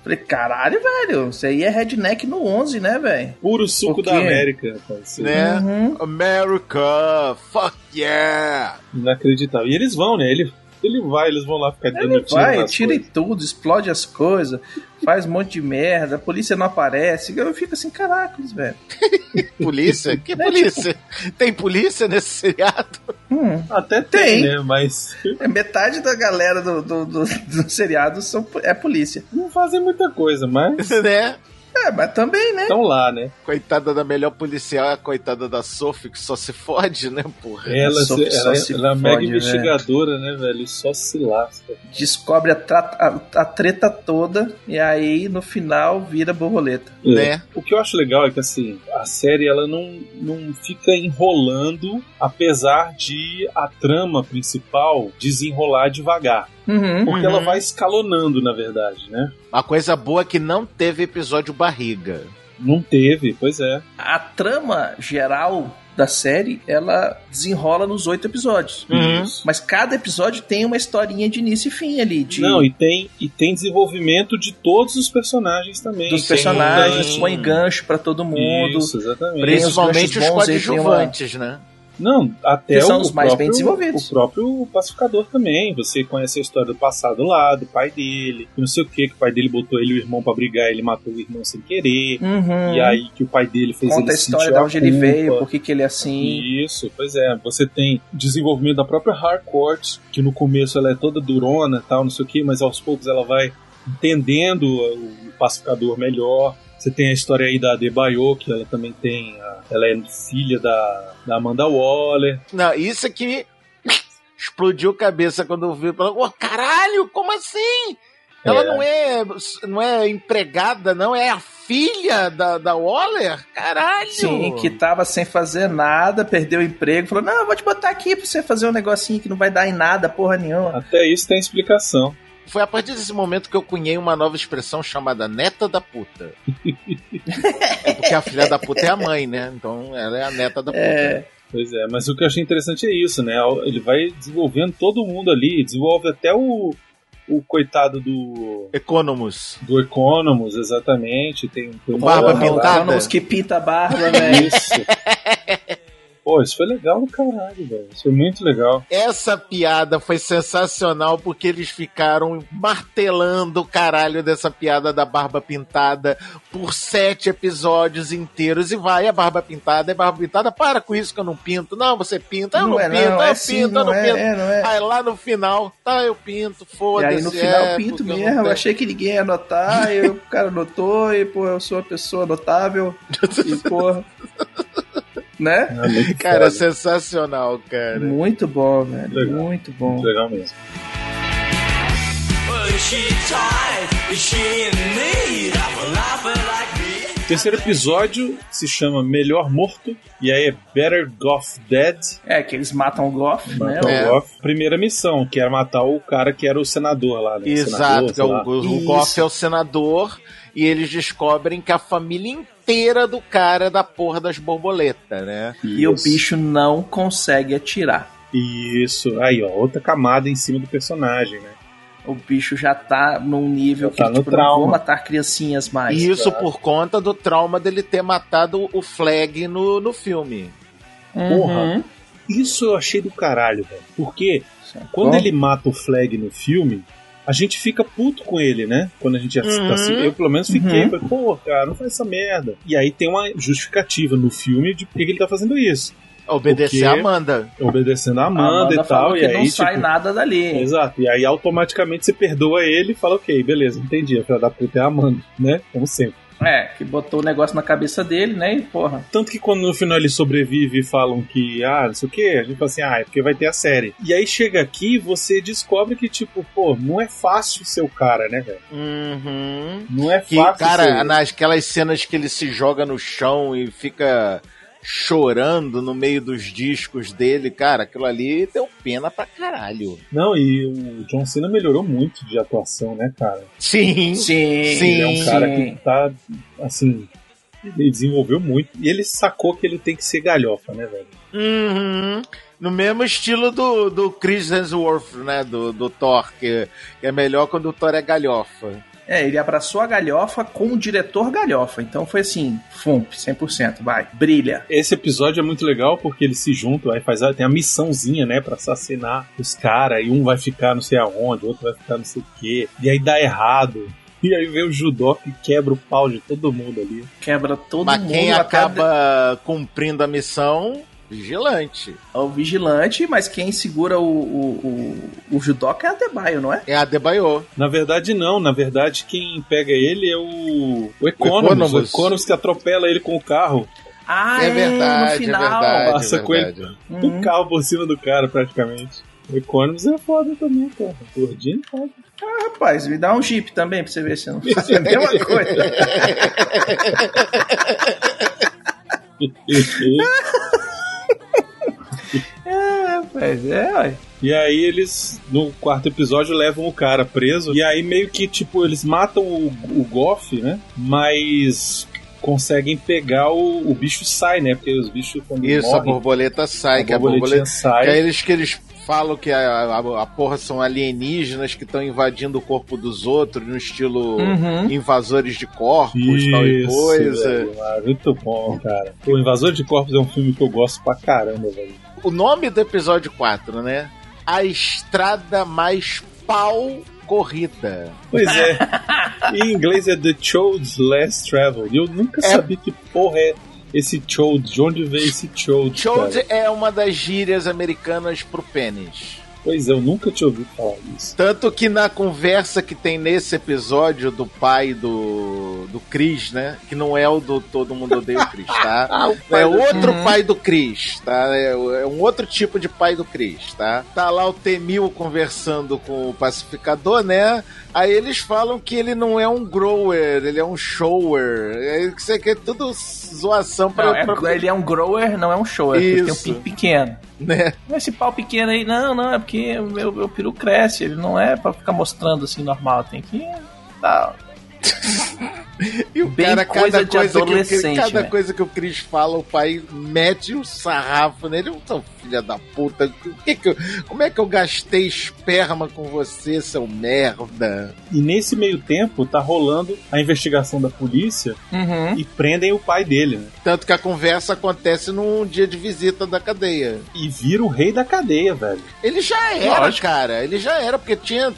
Falei, caralho, velho, isso aí é redneck no 11, né, velho? Puro suco da América, rapaz. Né? Uhum. America, fuck yeah! Inacreditável. E eles vão, né? Ele, ele vai, eles vão lá ficar dando Ele tiro vai, tira tudo, explode as coisas, faz um monte de merda, a polícia não aparece. Eu fico assim, caracas, velho. Polícia? Que Né, polícia? Tem polícia nesse seriado? Hum. Até tem, Tem. né? Mas É, Metade da galera do, do, do, do seriado são, é polícia. não fazem muita coisa, mas né? É, mas também, né? estão lá, né? Coitada da melhor policial é a coitada da Sophie, que só se fode, né, porra? Ela, se- só ela, se ela é mega né? investigadora, né, velho? Só se lasca. Descobre a, tra- a- a treta toda e aí no final vira borboleta. Né? O que eu acho legal é que assim, a série ela não, não fica enrolando, apesar de a trama principal desenrolar devagar. Uhum. Porque Uhum. ela vai escalonando, na verdade, né? Uma coisa boa é que não teve episódio barriga. Não teve, pois é. A trama geral da série, ela desenrola nos oito episódios. Uhum. Mas cada episódio tem uma historinha de início e fim ali. De, Não, e tem, e tem desenvolvimento de todos os personagens também. dos Tem personagens, põe gancho pra todo mundo. Isso, exatamente. Os Principalmente os aí, tem uma- coadjuvantes, né? Não, até Que são o, os mais próprio, bem desenvolvidos. O próprio pacificador também. Você conhece a história do passado lá, do pai dele, e não sei o que, que o pai dele botou ele e o irmão pra brigar, ele matou o irmão sem querer. Uhum. E aí que o pai dele fez Conta a história de onde ele veio, por que que ele é assim. Isso, pois é. Você tem desenvolvimento da própria Harcourt, que no começo ela é toda durona e tal, não sei o que, mas aos poucos ela vai entendendo o pacificador melhor. Você tem a história aí da Debaio, que ela também tem. a- ela é filha da, da Amanda Waller. Não, isso aqui explodiu a cabeça quando eu vi. Ô, caralho, como assim? Ela É. não é não é empregada, não, é a filha da, da Waller? Caralho! Sim, que tava sem fazer nada, perdeu o emprego, falou: Não, eu vou te botar aqui pra você fazer um negocinho que não vai dar em nada, porra nenhuma. Até isso tem explicação. Foi a partir desse momento que eu cunhei uma nova expressão chamada neta da puta. é porque a filha da puta é a mãe, né? Então ela é a neta da puta. É, Pois é, mas o que eu achei interessante é isso, né? Ele vai desenvolvendo todo mundo ali, desenvolve até o, o coitado do, Economus. do Economus, exatamente. Tem, tem um Barba pintada. os que pinta a barba, velho. Isso. Pô, isso foi legal do caralho, velho. Isso foi muito legal. Essa piada foi sensacional porque eles ficaram martelando o caralho dessa piada da barba pintada por sete episódios inteiros. E vai, a barba pintada, é barba pintada, para com isso que eu não pinto. Não, você pinta, eu não, é, pinto, eu é sim, pinto, eu não é, pinto. é, não é. Aí lá no final, tá, eu pinto, E foda-se. aí no final é, pinto eu não mesmo, eu tenho- achei que ninguém ia anotar, e o cara anotou, e pô, eu sou uma pessoa notável, e porra. Né? É muito Cara, foda. sensacional, cara. Muito bom, velho. Legal. Muito bom. Muito legal mesmo. terceiro episódio se chama Melhor Morto, e aí é Better Goff Dead. É, que eles matam o Goff, né? Matar o É. Goff. Primeira missão, que era matar o cara que era o senador lá, né? Exato, Senador, é o, o Isso. Goff é o senador e eles descobrem que a família inteira do cara é da porra das borboletas, né? E o Isso. bicho não consegue atirar. Isso, aí ó, outra camada em cima do personagem, né? O bicho já tá num nível Já tá que no tipo, não trauma. vou matar criancinhas mais. E isso claro. por conta do trauma dele ter matado o Flag no, no filme. Porra. Uhum. Isso eu achei do caralho, velho. Porque quando Bom, ele mata o Flag no filme, a gente fica puto com ele, né? Quando a gente assiste, Uhum. assim, eu pelo menos fiquei, Uhum. falei, pô, cara, não faz essa merda. E aí tem uma justificativa no filme de por que ele tá fazendo isso. Obedecer Porque- a Amanda. Obedecendo a a Amanda, e tal, e aí, não sai tipo, nada dali. Exato, e aí automaticamente você perdoa ele e fala, ok, beleza, entendi, a filha da puta é a Amanda, né? Como sempre. É, que botou o negócio na cabeça dele, né? E porra. Tanto que quando no final ele sobrevive e falam que, ah, não sei o que, a gente fala assim, ah, é porque vai ter a série. E aí chega aqui você descobre que, tipo, pô, não é fácil ser o cara, né, velho? Uhum. Não é Que, fácil cara, ser. nasquelas cenas que ele se joga no chão e fica chorando no meio dos discos dele, cara, aquilo ali deu pena pra caralho. Não, e o John Cena melhorou muito de atuação, né, cara? Sim. Sim, Sim. Ele é um cara sim. que tá, assim, ele desenvolveu muito. E ele sacou que ele tem que ser galhofa, né, velho? Uhum. No mesmo estilo do, do Chris Hemsworth, né? Do, do Thor, que, que é melhor quando o Thor é galhofa. É, ele abraçou a galhofa com o diretor galhofa. Então foi assim, fump, 100%, vai, brilha. Esse episódio é muito legal porque eles se juntam, aí faz tem a missãozinha, né, pra assassinar os caras, e um vai ficar não sei aonde, o outro vai ficar não sei o quê, e aí dá errado. E aí vem o judô que quebra o pau de todo mundo ali. Quebra todo Mas mundo. quem até acaba cumprindo a missão, vigilante. o vigilante, mas quem segura o, o, o, o judoca é a Debaio, não é? É a Debaio. Na verdade, não. Na verdade, quem pega ele é o, o Economus. O Economus. Economus que atropela ele com o carro. Ah, É verdade, no final. é verdade. Passa é com ele. verdade. Uhum. O carro por cima do cara, praticamente. O Economus é foda também, cara. Gordinho é foda. Ah, rapaz, me dá um jeep também pra você ver se não faz a mesma coisa. É, rapaz, é, ué. E aí eles, no quarto episódio, levam o cara preso. E aí meio que, tipo, eles matam o, o Goff, né? Mas conseguem pegar o, o bicho sai, né? Porque os bichos quando Isso, a morrem, borboleta sai, a que a borboleta. sai. Que é eles que eles falam que a, a, a porra são alienígenas que estão invadindo o corpo dos outros no estilo Uhum. invasores de corpos, tal e Isso, coisa. velho, muito bom, cara. O Invasor de Corpos é um filme que eu gosto pra caramba, velho. O nome do episódio 4, né? A estrada mais pau corrida. Pois é. em inglês é The Chode's Last Travel. E eu nunca É. sabia que porra é esse Chode. De onde veio esse Chode? Chode é uma das gírias americanas pro pênis. Pois é, eu nunca tinha ouvido falar isso. Tanto que na conversa que tem nesse episódio do pai do, do Chris, né? Que não é o do Todo Mundo Odeia o Chris, tá? É outro Uhum. pai do Chris, tá? É, é um outro tipo de pai do Chris, tá? Tá lá o Temil conversando com o pacificador, né? Aí eles falam que ele não é um grower, ele é um shower. É, isso aqui é tudo zoação pra, Não, é- pra- ele é um grower, não é um shower, ele tem um pinto pequeno. né? Esse pau pequeno aí, não, não, é porque meu, meu peru cresce, ele não é pra ficar mostrando assim normal, tem que. Tá. E o Bem cara, coisa cada de coisa, que, o- adolescente, cada né? coisa que o Chris fala, o pai mete o sarrafo nele. Eu sou filha da puta. O que que eu- como é que eu gastei esperma com você, seu merda? E nesse meio tempo tá rolando a investigação da polícia Uhum. e prendem o pai dele, né? Tanto que a conversa acontece num dia de visita da cadeia. E vira o rei da cadeia, velho. Ele já era, Lógico. cara. Ele já era, porque tinha,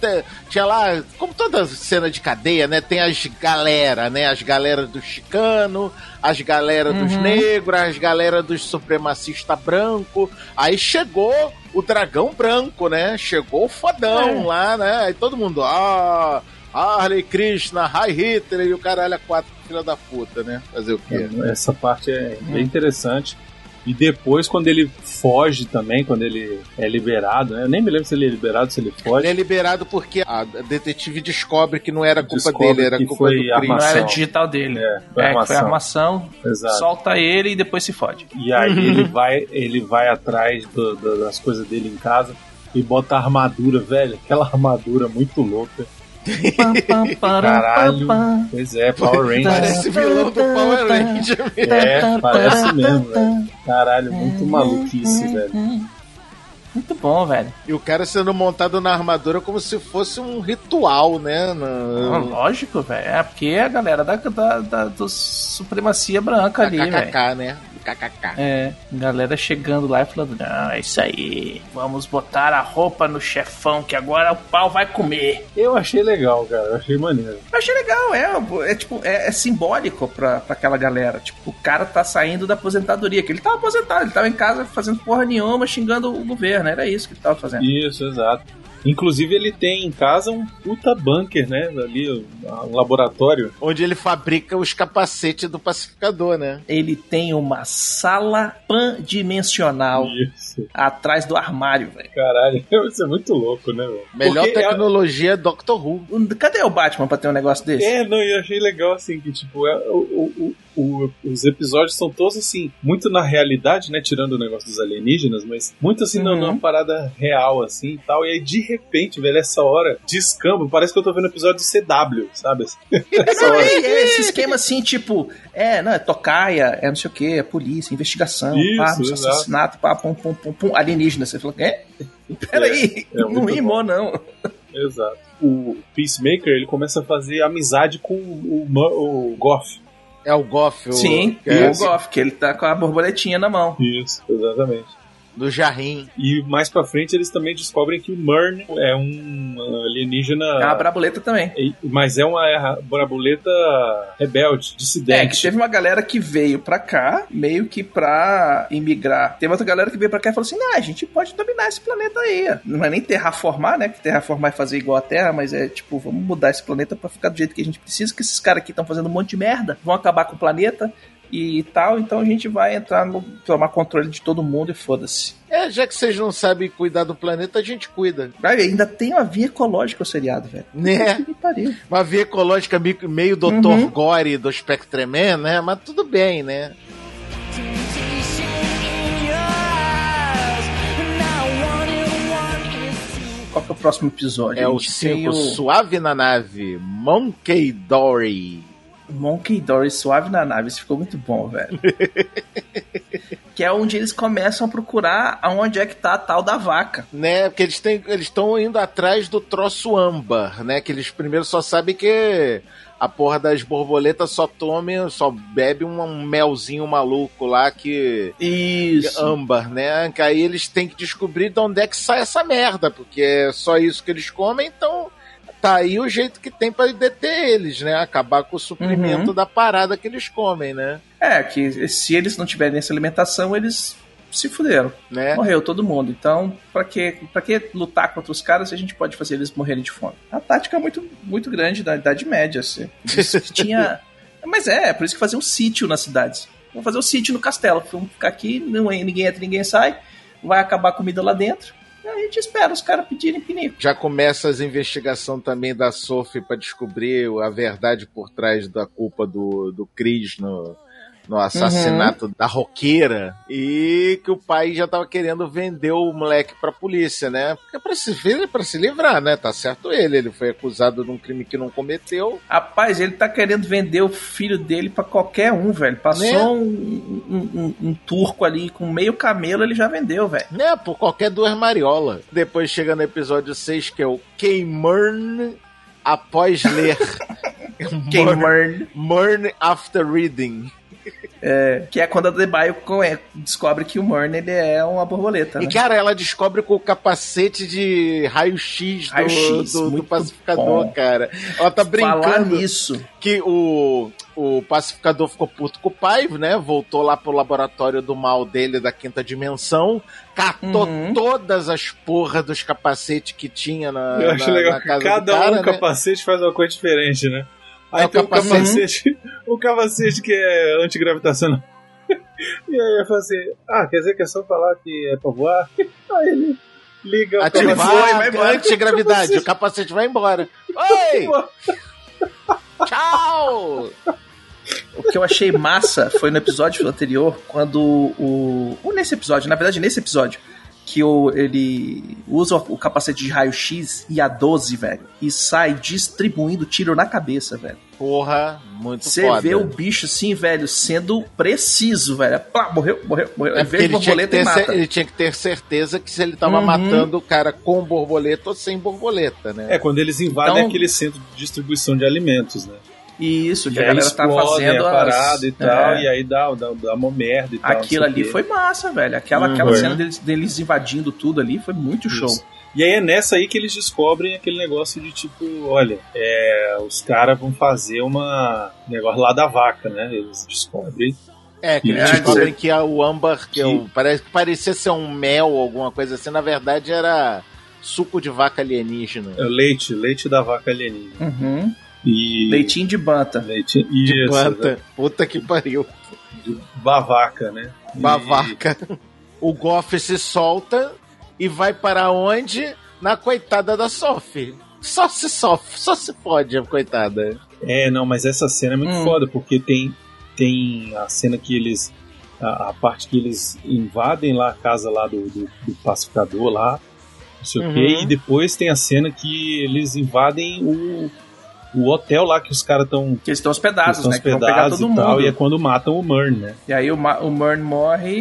tinha lá, como toda cena de cadeia, né? Tem as galera, né? As galera do chicano, as galera dos Uhum. negros, as galera dos supremacistas branco. Aí chegou o dragão branco, né? Chegou o fodão É. lá, né? Aí todo mundo, ah, Harley Krishna, High Hitler e o caralho a quatro, filha da puta, né? Fazer o quê? Essa parte é bem interessante. E depois, quando ele foge também, quando ele é liberado, né? Eu nem me lembro se ele é liberado, se ele foge. Ele é liberado porque a detetive descobre que não era culpa Descobre dele, era que culpa foi do crime. Não era digital dele. É, foi É, foi armação. armação, Exato. solta ele e depois se fode. E aí ele vai, ele vai atrás do- do- das coisas dele em casa e bota a armadura, velho. Aquela armadura muito louca. Caralho. Pois é, Power Rangers. Parece vilão do Power Ranger. É, parece mesmo, velho. Caralho, muito maluquice, velho. Muito bom, velho. E o cara sendo montado na armadura como se fosse um ritual, né? Ah, Na... lógico, velho. É porque a galera da, da, da do supremacia branca ali, velho. KKK, né? KKK. É, galera chegando lá e falando: Não, é isso aí. Vamos botar a roupa no chefão que agora o pau vai comer. Eu achei legal, cara. Eu achei maneiro. Eu achei legal, é. É tipo, é, é simbólico pra, pra aquela galera. Tipo, o cara tá saindo da aposentadoria, que ele tava aposentado, ele tava em casa fazendo porra nenhuma, xingando o governo. Era isso que ele tava fazendo. Isso, exato. Inclusive ele tem em casa um puta bunker, né? Ali, um laboratório. Onde ele fabrica os capacetes do pacificador, né? Ele tem uma sala pandimensional Isso. atrás do armário, velho. Caralho, isso é muito louco, né, velho? Melhor Porque é- tecnologia Doctor Who. Cadê o Batman pra ter um negócio desse? É, não, eu achei legal assim que, tipo, é, o, o, o- o- os episódios são todos assim, muito na realidade, né? Tirando o negócio dos alienígenas, mas muito assim Uhum. numa parada real, assim e tal. E aí, de repente, velho, essa hora descamba, parece que eu tô vendo episódio do CW, sabe? Não, é, é esse esquema assim, tipo, é, não, é tocaia, é não sei o que, é polícia, investigação, Isso, pá, assassinato, pá, pum, pum, pum, pum, alienígena. Você falou, é? Peraí, É, é não rimou, não. Exato. O Peacemaker, ele começa a fazer amizade com o, Ma- o Goff. É o Goff, o, Sim, que é o Goff, que ele tá com a borboletinha na mão. Isso, exatamente. Do Jarrim. E mais pra frente eles também descobrem que o Murn é um alienígena. É uma braboleta também. Mas é uma brabuleta rebelde, É, dissidente. que teve uma galera que veio pra cá, meio que pra imigrar. Teve outra galera que veio pra cá e falou assim: ah, a gente pode dominar esse planeta aí. Não é nem terraformar, né? Que terraformar é fazer igual a Terra, mas é tipo, vamos mudar esse planeta pra ficar do jeito que a gente precisa, que esses caras aqui estão fazendo um monte de merda, vão acabar com o planeta e tal, então a gente vai entrar no. tomar controle de todo mundo e foda-se. É, já que vocês não sabem cuidar do planeta, a gente cuida. Aí, ainda tem uma via ecológica o seriado, velho. Né? Uma via ecológica meio, Dr. Uhum. Gore do Spectreman, né? Mas tudo bem, né? Qual que é o próximo episódio? É o gente tem circo Suave na Nave, Monkey Dory. Monkey Dory suave na nave, isso ficou muito bom, velho. que é onde eles começam a procurar aonde é que tá a tal da vaca. Né? Porque eles estão indo atrás do troço âmbar, né? Que eles primeiro só sabem que a porra das borboletas só tome, só bebe um, um melzinho maluco lá que Isso. âmbar, né? Que aí eles têm que descobrir de onde é que sai essa merda, porque é só isso que eles comem, então tá aí o jeito que tem pra deter eles, né? Acabar com o suprimento Uhum. da parada que eles comem, né? É, que se eles não tiverem essa alimentação, eles se fuderam. né? Morreu todo mundo. Então, pra que, pra que lutar contra os caras se a gente pode fazer eles morrerem de fome? A tática é muito, muito grande da Idade Média, assim. Tinha. Mas é, por isso que fazia um sítio nas cidades. Vamos fazer um sítio no castelo. Vamos ficar aqui, não, ninguém entra, ninguém sai. Vai acabar a comida lá dentro. A gente espera os caras pedirem pinico. Já começa as investigações também da Sophie pra descobrir a verdade por trás da culpa do, do Chris no, no assassinato da roqueira e que o pai já tava querendo vender o moleque pra polícia, né? Porque é pra se, pra se livrar, né? Tá certo ele, ele foi acusado de um crime que não cometeu. Rapaz, ele tá querendo vender o filho dele pra qualquer um, velho. Passou Né? um, um- um- um turco ali com meio camelo, ele já vendeu, velho. Né, por qualquer duas mariolas. Depois chega no episódio 6, que é o K-Murn após ler. Murn, Murn after reading. É, que é quando a Debaio é, descobre que o Murn ele é uma borboleta. E né? cara, ela descobre com o capacete de raio-x do, Raio-X, do- do muito pacificador, bom. cara. Ela tá Falar brincando nisso. que o, o pacificador ficou puto com o pai, né? Voltou lá pro laboratório do mal dele da quinta dimensão, catou Uhum. todas as porras dos capacetes que tinha na, Eu acho na- legal na que casa cada do cara, um né? capacete faz uma coisa diferente, né? Aí É, o tem o capacete- capacete, o capacete que é antigravitacional. E aí eu falei assim, ah, quer dizer que é só falar que é pra voar? Aí ele liga o Ativar vai, vai embora. a antigravidade, o capacete vai embora. Oi! Tchau! O que eu achei massa foi no episódio anterior, quando o. Ou nesse episódio, na verdade, nesse episódio, que o, ele usa o capacete de raio-x e a 12, velho, e sai distribuindo tiro na cabeça, velho. Porra, muito Você foda. vê o bicho assim, velho, sendo preciso, velho. Plá, morreu, morreu, morreu. É Em vez de ele tinha, que borboleta, ter, ele mata. ele tinha que ter certeza que se ele tava Uhum. matando o cara com borboleta ou sem borboleta, né? É, quando eles invadem Então- aquele centro de distribuição de alimentos, né? Isso, que e a galera tá fazendo a as- parada e tal, É. e aí dá, dá, dá uma merda e tal. Aquilo não sei ali foi massa, velho. Aquela, Uhum. aquela Foi. cena deles, deles invadindo tudo ali foi muito show. Isso. E aí é nessa aí que eles descobrem aquele negócio de tipo, olha, é, os caras vão fazer uma um negócio lá da vaca, né? Eles descobrem. É, que eles É, descobrem que a- o âmbar, que, é o- parece, que parecia ser um mel, alguma coisa assim, na verdade era suco de vaca alienígena. É leite, leite da vaca alienígena. Uhum. E Leitinho de banta. leite De isso, planta. né? Puta que pariu. de bavaca, né? E- Babaca. O Goff se solta e vai para onde? Na coitada da Sophie. Só se sofre, só se fode a coitada. É, não, mas essa cena é muito Hum. foda, porque tem, tem a cena que eles. A, a parte que eles invadem lá a casa lá do, do, do pacificador lá, não sei o quê, Uhum. e depois tem a cena que eles invadem o, o hotel lá que os caras estão. Que eles estão hospedados, estão né? Que vão pegar hospedados todo e tal, mundo. e é quando matam o Mern, né? E aí o, Ma- o Mern morre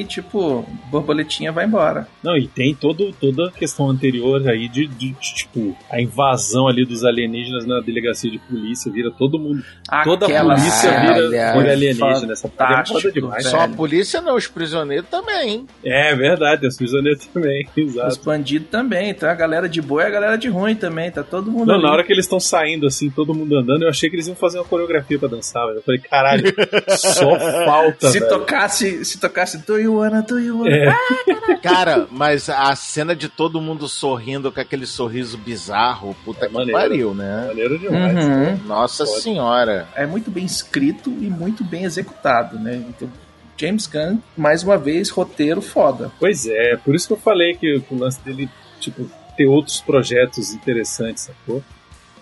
e, tipo, borboletinha vai embora. Não, e tem todo, toda a questão anterior aí de, de, de, tipo, a invasão ali dos alienígenas na delegacia de polícia, vira todo mundo. Toda a Aquela polícia vira, vira alienígena. Essa parte é demais. velho. Só a polícia não, os prisioneiros também, hein? É verdade, os prisioneiros também, Os exato. bandidos também, tá? A galera de boa e a galera de ruim também, tá todo mundo Não, ali. na hora que eles estão saindo, assim, todo mundo andando, eu achei que eles iam fazer uma coreografia pra dançar, velho. Eu falei, caralho, só falta, se velho. tocasse, se tocasse Do You Wanna, Do You Wanna. É. Cara, mas a cena de todo mundo sorrindo com aquele sorriso bizarro, puta É que maneiro. pariu, né? Maneiro demais. Uhum. Nossa Pode. senhora. É muito bem escrito e muito bem executado, né? Então, James Gunn, mais uma vez, roteiro foda. Pois é, por isso que eu falei que o lance dele, tipo, ter outros projetos interessantes, sacou?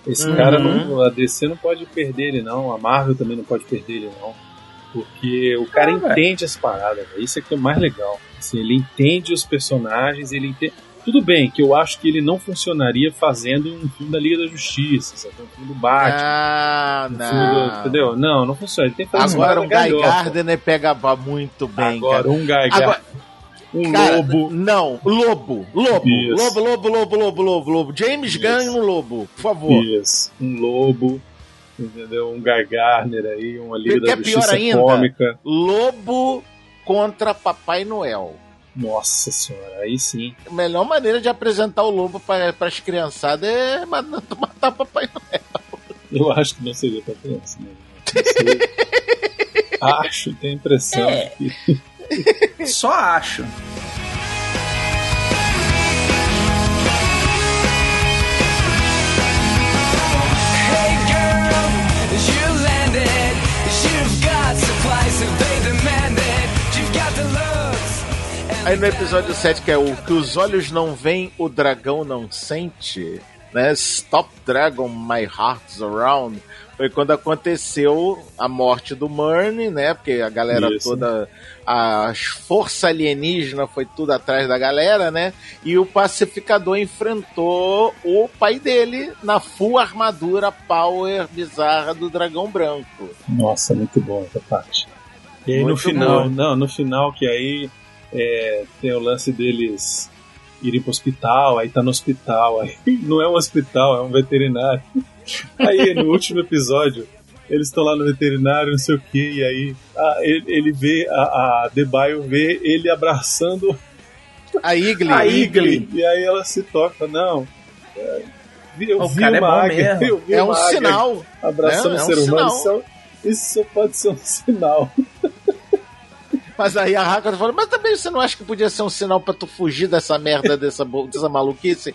Esse Uhum. cara, não, a DC não pode perder ele, não. A Marvel também não pode perder ele, não. Porque o cara Ah, entende as paradas, velho. Isso é que é o mais legal. Assim, ele entende os personagens, ele entende. Tudo bem que eu acho que ele não funcionaria fazendo um filme da Liga da Justiça, sabe? um filme do Batman. Ah, um filme do- não. entendeu? Não, não funciona. Ele tem que fazer Agora uma o Guy. Gardner pega muito bem, Agora cara. um Guy Agora- Gardner. Um Cara, lobo. Não, lobo. Lobo. Isso. Lobo, lobo, lobo, lobo, lobo, lobo. James Isso. Gunn no lobo, por favor. Isso, um lobo, entendeu? Um Guy Gardner aí, uma Liga Que da é pior Justiça ainda? cômica. Lobo contra Papai Noel. Nossa senhora, aí sim. A melhor maneira de apresentar o lobo para as criançadas é ma- matar Papai Noel. Eu acho que não seria pra criança, né? Não acho, tenho a impressão É. que. Só acho. Hey girl, you landed. You've got supplies if they demand it. You've got the looks. Aí no episódio 7, que é o que os olhos não veem, o dragão não sente, né? Stop Dragon, My Heart's Around. Foi quando aconteceu a morte do Murny, né? Porque a galera Isso. toda, a força alienígena foi tudo atrás da galera, né? E o pacificador enfrentou o pai dele na full armadura power bizarra do dragão branco. Nossa, muito bom essa parte. E aí no final, bom. não, no final que aí é, tem o lance deles irem pro hospital, aí tá no hospital, aí não é um hospital, é um veterinário. Aí no último episódio, eles estão lá no veterinário, não sei o que, e aí a- ele, ele vê, a, a Debaio vê ele abraçando A Igli. A Igli, e aí ela se toca, não. é, Eu O vi cara é uma bom águia, mesmo. eu vi É um uma águia sinal. abraçando né? É um ser humano. sinal. Isso, é- isso só pode ser um sinal. Mas aí a Hakata falou, mas também você não acha que podia ser um sinal pra tu fugir dessa merda, dessa, dessa maluquice?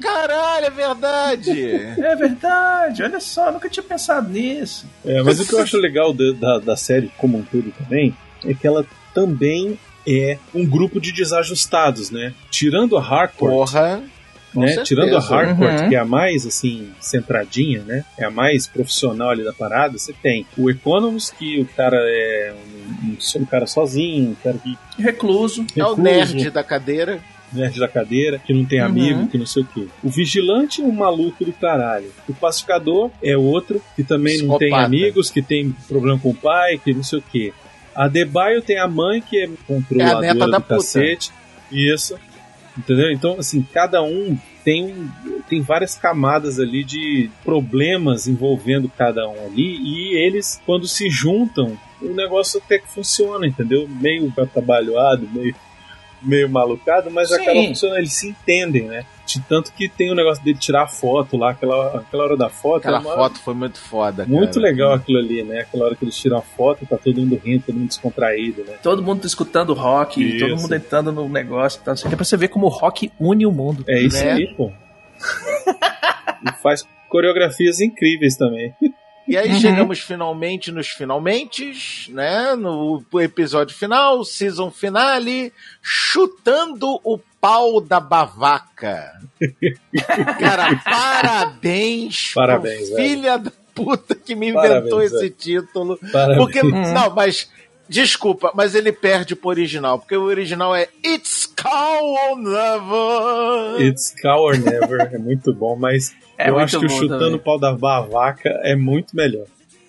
Caralho, é verdade! É verdade, olha só, nunca tinha pensado nisso. É, mas o que eu acho legal da, da, da série como um todo também é que ela também é um grupo de desajustados, né? Tirando a Harcourt, Porra. né? Tirando a Harcourt, Uhum. que é a mais assim centradinha, né? É a mais profissional ali da parada. Você tem o Economist, que o cara é um, um- um cara sozinho, um cara que Recluso. É o recluso, nerd da cadeira. Nerd da cadeira, que não tem Uhum. amigo, que não sei o quê. O vigilante é um maluco do caralho. O pacificador é outro, que também não tem amigos, que tem problema com o pai, que não sei o quê. A Debaio tem a mãe, que é controladora É a neta da do puta. cacete. Isso. Entendeu? Então, assim, cada um tem, tem várias camadas ali de problemas envolvendo cada um ali, e eles, quando se juntam, o negócio até que funciona, entendeu? Meio atabalhoado, meio, meio malucado, mas Sim. acaba funcionando, eles se entendem, né? De tanto que tem o negócio dele tirar foto lá, aquela, aquela hora da foto. Aquela é uma- foto foi muito foda, Muito cara. legal aquilo ali, né? Aquela hora que eles tiram a foto, tá todo mundo rindo, todo mundo descontraído, né? Todo mundo escutando rock, Isso. todo mundo entrando no negócio. Então, isso aqui é pra você ver como o rock une o mundo. É isso Né? aí, pô. e faz coreografias incríveis também. E aí Uhum. chegamos finalmente nos finalmente, né? No episódio final, season finale, chutando o pau da bavaca. Cara, parabéns, Parabéns, filha da puta que me inventou Parabéns, esse velho. título. Parabéns. Porque, não, mas, desculpa, mas ele perde pro original, porque o original é It's Call or Never. It's Cow or Never é muito bom, mas É eu acho que o chutando o pau da bavaca é muito melhor.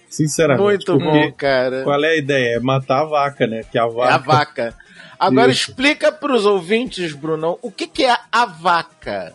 Sinceramente. Muito bom, cara. Qual é a ideia? É matar a vaca, né? Que a É vaca. a vaca. Agora Isso. explica pros ouvintes, Brunão, o que, que é a vaca?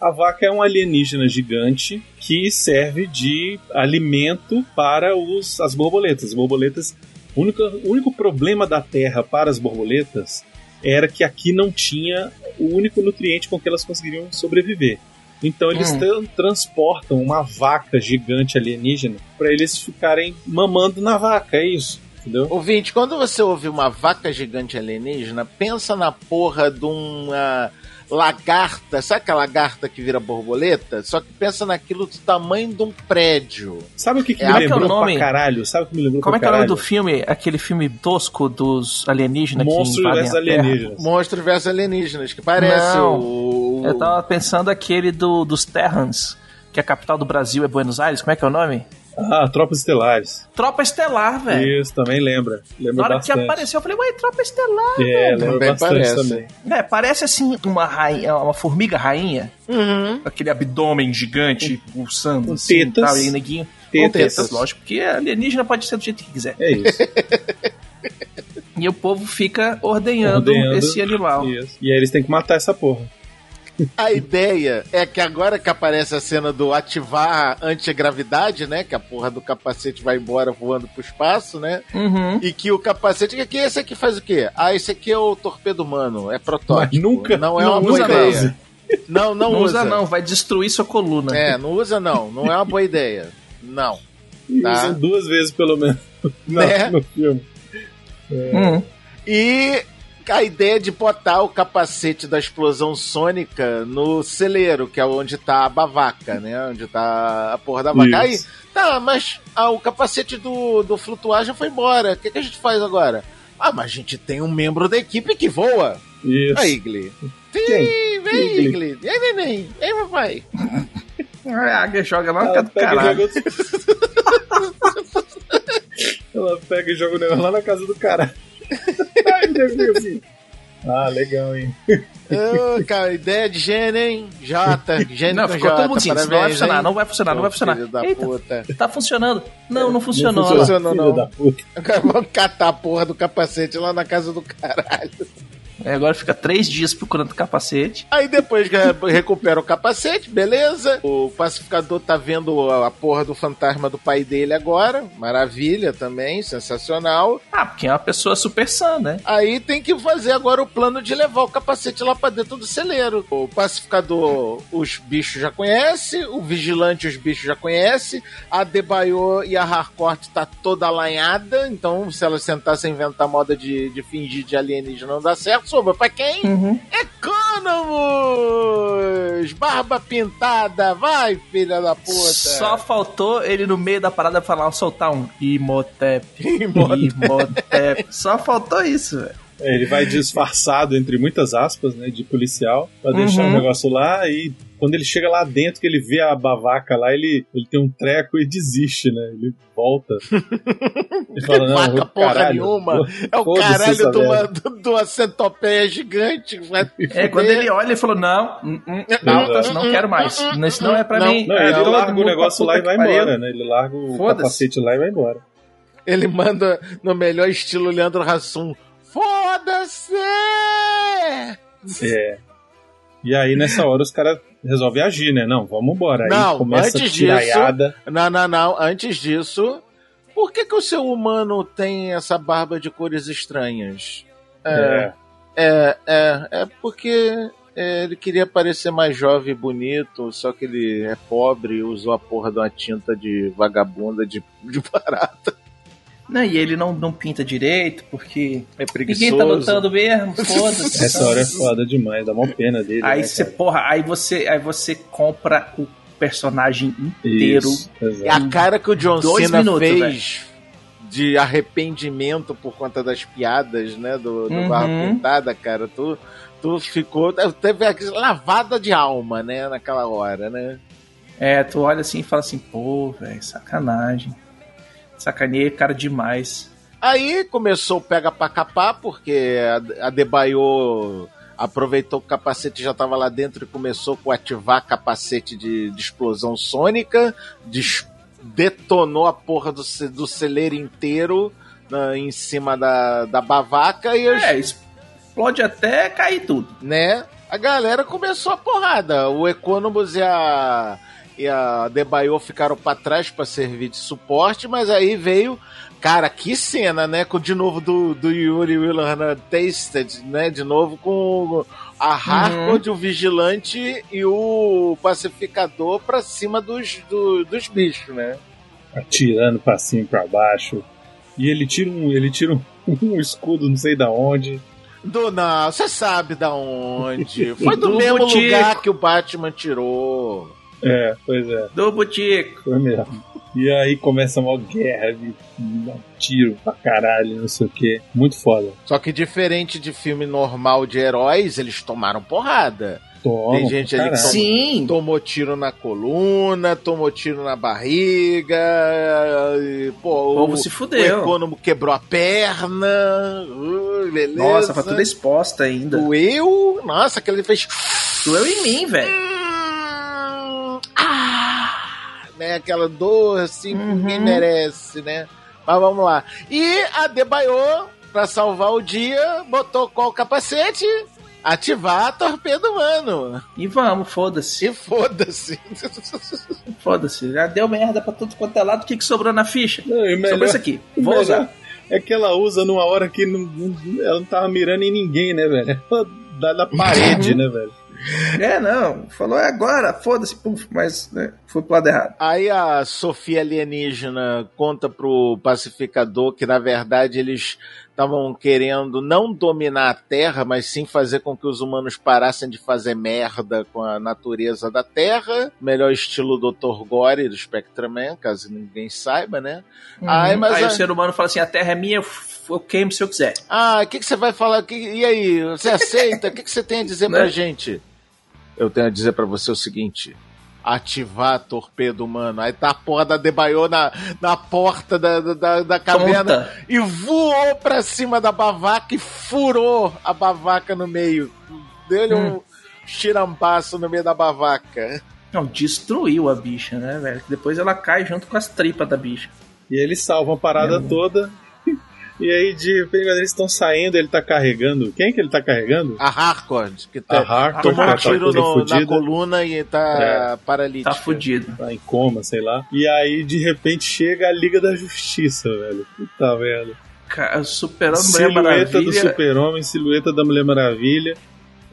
A vaca é um alienígena gigante que serve de alimento para os, as borboletas. As borboletas. O único, o único problema da Terra para as borboletas era que aqui não tinha o único nutriente com que elas conseguiriam sobreviver. Então eles Hum. tra- transportam uma vaca gigante alienígena para eles ficarem mamando na vaca, é isso. Entendeu? Ouvinte, quando você ouve uma vaca gigante alienígena, pensa na porra de uma lagarta, sabe aquela lagarta que vira borboleta? Só que pensa naquilo do tamanho de um prédio. Sabe o que, que É, me como é que é o lembrou nome? pra caralho? Sabe o que me lembrou Como é que é o nome do filme? Aquele filme tosco dos alienígenas Monstros que versus alienígenas. Monstros versus alienígenas, que parece Não. o... Eu tava pensando aquele do, dos Terrans, que a capital do Brasil é Buenos Aires. Como é que é o nome? Ah, Tropas Estelares. Tropa Estelar, velho. Isso, também lembra. Lembra Na hora bastante. que apareceu, eu falei, ué, Tropa Estelar. É, lembra Também bastante parece. também. É, parece assim uma rainha, uma formiga rainha, Uhum. aquele abdômen gigante pulsando assim, tetas. tal, e aí, neguinho. Tetas. Com tetas, lógico, porque alienígena pode ser do jeito que quiser. É isso. E o povo fica ordenhando, Ordenhando. esse animal. isso. E aí eles têm que matar essa porra. A ideia é que agora que aparece a cena do ativar a antigravidade, né? Que a porra do capacete vai embora voando pro espaço, né? Uhum. E que o capacete. Que, que esse aqui faz o quê? Ah, esse aqui é o torpedo humano. É protótipo. Mas nunca- Não é não uma boa ideia. Não, não, Não, usa. usa não, vai destruir sua coluna. É, não usa não. Não é uma boa ideia. Não. Tá. usam duas vezes pelo menos Né? no filme. Uhum. E a ideia de botar o capacete da explosão sônica no celeiro, que é onde tá a bavaca, né? Onde tá a porra da vaca. Aí, Isso. tá, mas ah, o capacete do, do flutuar já foi embora. O que, que a gente faz agora? Ah, mas a gente tem um membro da equipe que voa. Isso. Aí, Igli. Quem? Sim, vem, Igli. Igli. Vem, neném. Vem, papai. A águia joga lá no Ela canto do pega, e caralho. joga... Ela pega e joga o negócio lá na casa do cara. Ai, meu Deus, assim. Ah, legal, hein? Ô, cara, ideia de gênio, hein? Jota, gênio Não, ficou Jota, todo mundo assim, não vai funcionar, hein? não vai funcionar, não vai funcionar. Filho da Eita, puta. tá funcionando. Não, não funcionou. Não funcionou, filho não. da puta. Vamos catar a porra do capacete lá na casa do caralho. É, agora fica três dias procurando o capacete. Aí depois recupera o capacete, beleza. O pacificador tá vendo a porra do fantasma do pai dele agora. Maravilha também, sensacional. Ah, porque é uma pessoa super sã, né? Aí tem que fazer agora o plano de levar o capacete lá pra dentro do celeiro. O pacificador, os bichos já conhece, o vigilante, os bichos já conhece, a Debaio e a Harcourt tá toda alanhada, então se elas tentassem inventar moda de, de fingir de alienígena não dá certo. Sobrou pra quem? Uhum. Economus! Barba pintada, vai, filha da puta! Só faltou ele no meio da parada falar, soltar um Imhotep. Imhotep. Só faltou isso, velho. É, ele vai disfarçado, entre muitas aspas, né, de policial, pra deixar Uhum. o negócio lá e quando ele chega lá dentro, que ele vê a bavaca lá, ele, ele tem um treco e desiste, né? Ele volta. Ele fala, não, Vaca vou- porra caralho, nenhuma. vou- É o caralho de uma, de uma centopeia gigante. É, quando ele olha, ele falou, não, hum, hum, não, Exato. não quero mais. Isso não é pra Não, mim. Não, ele todo larga o negócio lá e vai pariu. embora, né? Ele larga o capacete lá e vai embora. Ele manda no melhor estilo Leandro Hassum. Foda-se! É. E aí, nessa hora, os caras resolvem agir, né? Não, vamos embora. Aí Não, começa a antes tiraiada. Não, não, não. Antes disso, por que, que o ser humano tem essa barba de cores estranhas? É. É, é, é porque é, ele queria parecer mais jovem e bonito, só que ele é pobre e usou a porra de uma tinta de vagabunda de, de barata. Não, e ele não, não pinta direito, porque É ninguém preguiçoso. tá lutando mesmo, foda-se. Essa hora é foda demais, dá uma pena dele. Aí né, você, cara? porra, aí você, aí você compra o personagem inteiro. Isso, exato. É a cara que o John Dois Cena minutos, fez de arrependimento por conta das piadas, né? Do, do Uhum. Barra Pintada, cara. Tu, tu ficou. Teve aquela lavada de alma, né? Naquela hora, né? É, tu olha assim e fala assim, pô, velho, sacanagem. Sacaneei o cara demais. Aí começou o pega pra capar, porque a, a Debaio aproveitou que o capacete já tava lá dentro e começou com ativar capacete de, de explosão sônica, des- detonou a porra do, do celeiro inteiro na- em cima da, da bavaca e os, É, explode até cair tudo. né? A galera começou a porrada. O Economus e a, e a Debaio ficaram pra trás pra servir de suporte, mas aí veio. Cara, que cena, né? Com, de novo do, do Yuri Willerman Tasted, né? De novo com a Harcourt, o Vigilante e o Pacificador pra cima dos, do- dos bichos, né? Atirando pra cima e pra baixo. E ele tira um, ele tira um, um escudo, não sei da onde. Do não, você sabe da onde. Foi do, Do mesmo Butico. lugar que o Batman tirou. É, pois é, Do Butico. foi mesmo. E aí começa uma guerra de de tiro pra caralho, não sei o que. Muito foda. Só que diferente de filme normal de heróis, eles tomaram porrada. Toma, Tem gente ali que. Sim. Tomou tiro na coluna, tomou tiro na barriga. e, pô, O povo o, se o fudeu. Econômico quebrou a perna. uh, beleza. Nossa, foi tudo exposta ainda. Doeu. Nossa, aquele ele fez. Doeu em mim, velho. Hum, ah, né, aquela dor assim que Uhum. ninguém merece, né? Mas vamos lá. E a Debaiô, pra salvar o dia, botou qual capacete? Ativar a torpedo humano. E vamos, foda-se. E foda-se. Foda-se. Já deu merda pra tudo quanto é lado. O que, que sobrou na ficha? Não, melhor- Sobrou isso aqui. o Vou melhor usar. É que ela usa numa hora que não, não- ela não tava mirando em ninguém, né, velho? Ela dá na parede, né, velho? É, não. Falou é agora, foda-se, puf, mas né, foi pro lado errado. Aí a Sofia alienígena conta pro pacificador que na verdade eles estavam querendo não dominar a Terra, mas sim fazer com que os humanos parassem de fazer merda com a natureza da Terra. Melhor estilo Dr. Gore do Spectreman, caso ninguém saiba, né? Ai, mas Aí a- o ser humano fala assim: a terra é minha, eu queimo se eu quiser. Ah, o que, que você vai falar? Que- E aí, você aceita? O que, que você tem a dizer Né? pra gente? Eu tenho a dizer pra você o seguinte: ativar torpedo humano. Aí tá a porra da Debaiô na, na porta da, da, da caverna Tonta. e voou pra cima da bavaca e furou a bavaca no meio. Deu-lhe Hum. um chirambaço no meio da bavaca. Não, destruiu a bicha, né, velho? Depois ela cai junto com as tripas da bicha. E eles salvam a parada É, toda. E aí, de repente, eles estão saindo, ele tá carregando. Quem que ele tá carregando? A Harcourt, que A tá, Harcourt, tomou um que tá tiro toda no- na coluna e tá paralítica. Tá fudido. Tá em coma, sei lá. E aí, de repente, chega a Liga da Justiça, velho. Puta merda. Superando Mulher Silhueta do Maravilha. Super-Homem, silhueta da Mulher Maravilha,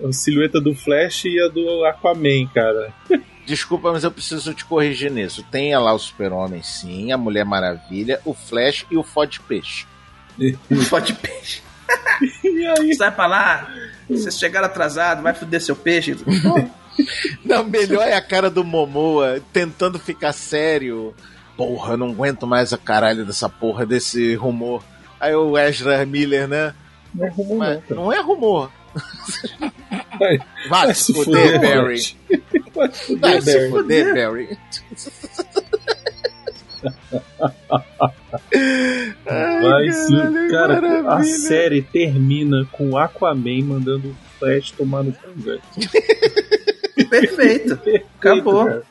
a silhueta do Flash e a do Aquaman, cara. Desculpa, mas eu preciso te corrigir nisso. Tem lá o Super-Homem, sim, a Mulher Maravilha, o Flash e o Fode Peixe. Fode peixe. E aí, Sai pra lá. Vocês chegaram atrasado, vai foder seu peixe. Não, melhor é a cara do Momoa tentando ficar sério. Porra, eu não aguento mais a caralho dessa porra, desse rumor. Aí o Ezra Miller, né? Não é rumor, Mas não, não é rumor. Vai, Vai vai se fuder, Barry. Vai se fuder, Barry. Vai sim. Cara, a maravilha. série termina com o Aquaman mandando o Flash tomar no cu, velho. perfeito. Acabou. cara.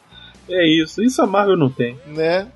É isso. Isso a Marvel não tem. né?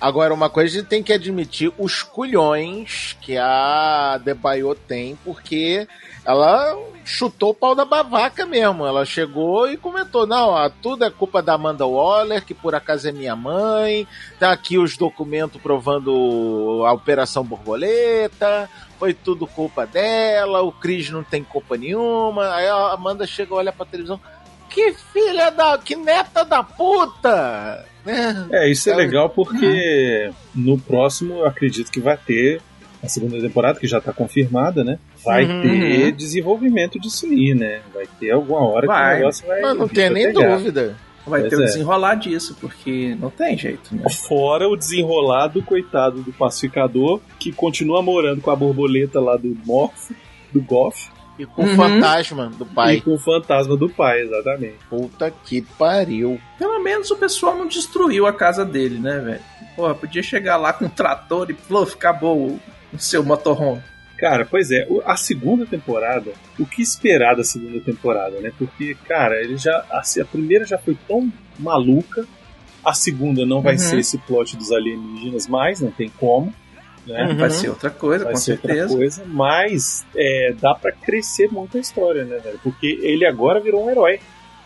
Agora, uma coisa a gente tem que admitir, os culhões que a Debaio tem, porque ela chutou o pau da bavaca mesmo. Ela chegou e comentou: não, ó, tudo é culpa da Amanda Waller, que por acaso é minha mãe, tá aqui os documentos provando a Operação Borboleta, foi tudo culpa dela, o Cris não tem culpa nenhuma. Aí a Amanda chega, olha pra televisão. Que filha da. Que neta da puta! Né? É, isso é legal porque no próximo eu acredito que vai ter a segunda temporada, que já tá confirmada, né? Vai Uhum. ter desenvolvimento disso aí, né? Vai ter alguma hora que Vai. o negócio vai. Mas não tem nem pegar. dúvida. Vai Pois ter o é. desenrolar disso, porque não tem jeito, né? Fora o desenrolado, coitado do pacificador, que continua morando com a borboleta lá do Morph, do Goff, E com o Uhum. fantasma do e pai. com o fantasma do pai, exatamente. Puta que pariu. Pelo menos o pessoal não destruiu a casa dele, né, velho? Porra, podia chegar lá com um trator e, pluf, acabou o, o seu motorhome. Cara, pois é, a segunda temporada, o que esperar da segunda temporada, né? Porque, cara, ele já. A, a primeira já foi tão maluca, a segunda não vai Uhum. ser esse plot dos alienígenas mais, não tem como, né? Uhum. Vai ser outra coisa, Vai com ser outra certeza. coisa, mas é, dá pra crescer muito a história, né, velho? Porque ele agora virou um herói.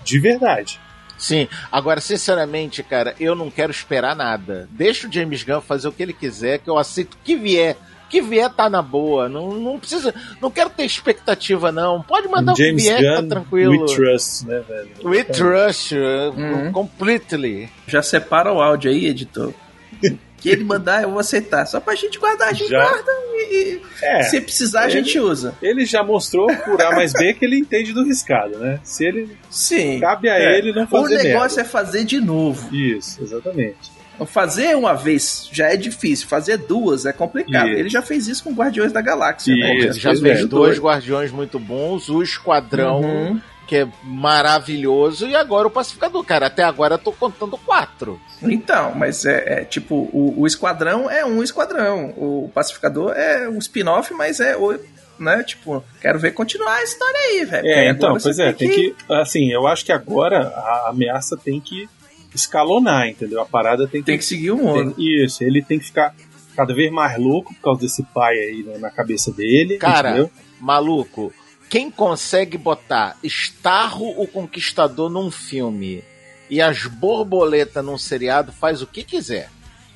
De verdade. Sim, agora, sinceramente, cara, eu não quero esperar nada. Deixa o James Gunn fazer o que ele quiser, que eu aceito o que vier. O que vier tá na boa. Não, não precisa. Não quero ter expectativa, não. Pode mandar o que James vier, que tá Gunn, tranquilo. we trust, né, velho? We trust uh, Uhum. completely. Já separa o áudio aí, editor. que ele mandar, eu vou aceitar. Só pra gente guardar, a gente Já. guarda e, É, se precisar a ele- gente usa. ele já mostrou por A mais B que ele entende do riscado, né? Se ele Sim. cabe a É. ele não O fazer negócio merda. é fazer de novo. Isso, exatamente. Fazer uma vez já é difícil, fazer duas é complicado. Isso. Ele já fez isso com Guardiões da Galáxia. Isso, né? Ele já fez é. dois guardiões muito bons, o Esquadrão, Uhum. que é maravilhoso, e agora o Pacificador. Cara, até agora eu tô contando quatro. Então, mas é, é tipo, o, o Esquadrão é um Esquadrão. O Pacificador é um spin-off, mas é o. Né? Tipo, quero ver continuar a história aí, velho. É, então, pois é, tem que. Assim, eu acho que agora a ameaça tem que escalonar, entendeu? A parada tem que. Tem que seguir o mundo. tem- isso, ele tem que ficar cada vez mais louco por causa desse pai aí né, na cabeça dele. Cara, entendeu? Maluco, quem consegue botar Starro o Conquistador num filme e as borboletas num seriado faz o que quiser.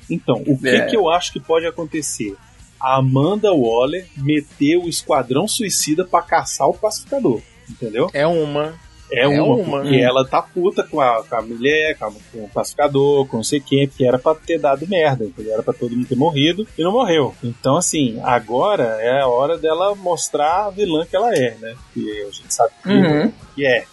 Então, o que, É. que eu acho que pode acontecer? A Amanda Waller meteu o Esquadrão Suicida pra caçar o pacificador. Entendeu? É uma. É, É uma, uma. porque ela tá puta com a, com a mulher, com, a- com o pacificador, com não sei quem, porque era pra ter dado merda? Era pra todo mundo ter morrido e não morreu. Então, assim, agora é a hora dela mostrar a vilã que ela é, né? Que a gente sabe que, Uhum. que é.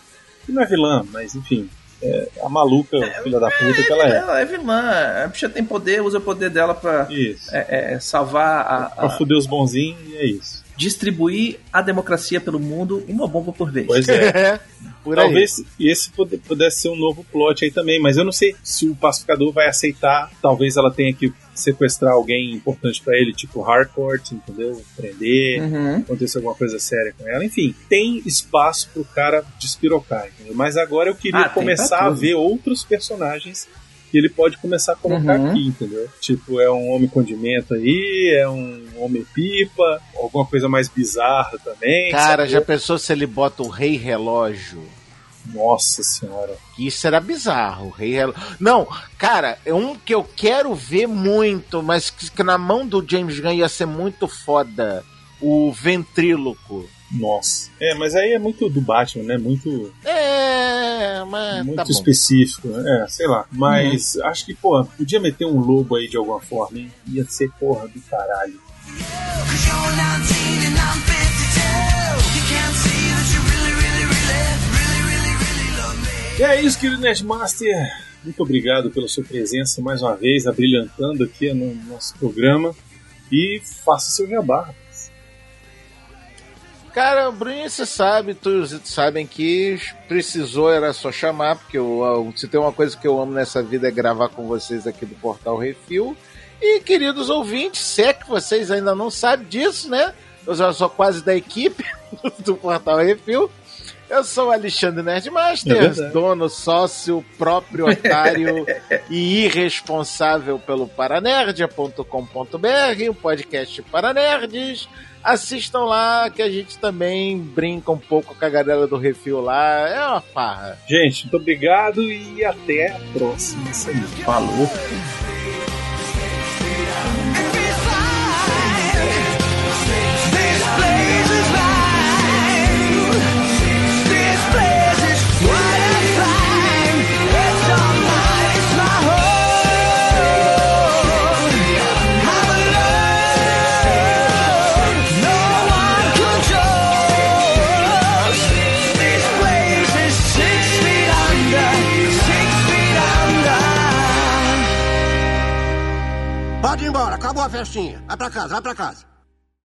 Que não é vilã, mas enfim, é a maluca, filha da puta que ela é. Ela é vilã. A bicha tem poder, usa o poder dela pra Isso. é, é, salvar a, Pra a- fuder os bonzinhos e é isso. Distribuir a democracia pelo mundo uma bomba por vez. Pois é. Por aí. Talvez esse pude- pudesse ser um novo plot aí também, mas eu não sei se o pacificador vai aceitar. Talvez ela tenha que sequestrar alguém importante pra ele, tipo Harcourt, entendeu? Prender, Uhum. acontecer alguma coisa séria com ela. Enfim, tem espaço pro cara despirocar, entendeu? Mas agora eu queria Ah, começar a ver outros personagens que ele pode começar a colocar Uhum. aqui, entendeu? Tipo, é um homem condimento aí, é um homem pipa, alguma coisa mais bizarra também. Cara, sacou? já pensou se ele bota o Rei Relógio? Nossa senhora. Que Isso era bizarro. o Rei Relógio. Não, cara, é um que eu quero ver muito, mas que, que na mão do James Gunn ia ser muito foda o ventríloco. Nossa. É, mas aí é muito do Batman, né? Muito. É, mas. Tá muito tá específico, né? É, sei lá. Mas hum. acho que, pô, podia meter um lobo aí de alguma forma, hein? Ia ser porra do caralho. E é isso, querido Nerdmaster. Muito obrigado pela sua presença mais uma vez, abrilhantando aqui no nosso programa. E faça seu jabá. Cara, o Bruninho, você sabe, tu e o Zito sabem que precisou era só chamar, porque eu, eu- se tem uma coisa que eu amo nessa vida é gravar com vocês aqui do Portal Refil. E, queridos ouvintes, se é que vocês ainda não sabem disso, né? Eu já sou quase da equipe do Portal Refil. Eu sou o Alexandre É Nerdmaster, verdade. dono, sócio, proprietário e irresponsável pelo Paranerdia.com.br, o podcast para nerds. Assistam lá que a gente também brinca um pouco com a galera do Refil lá. É uma farra. Gente, muito obrigado e até a próxima semana. Falou. Embora, acabou a festinha. Vai pra casa, vai pra casa.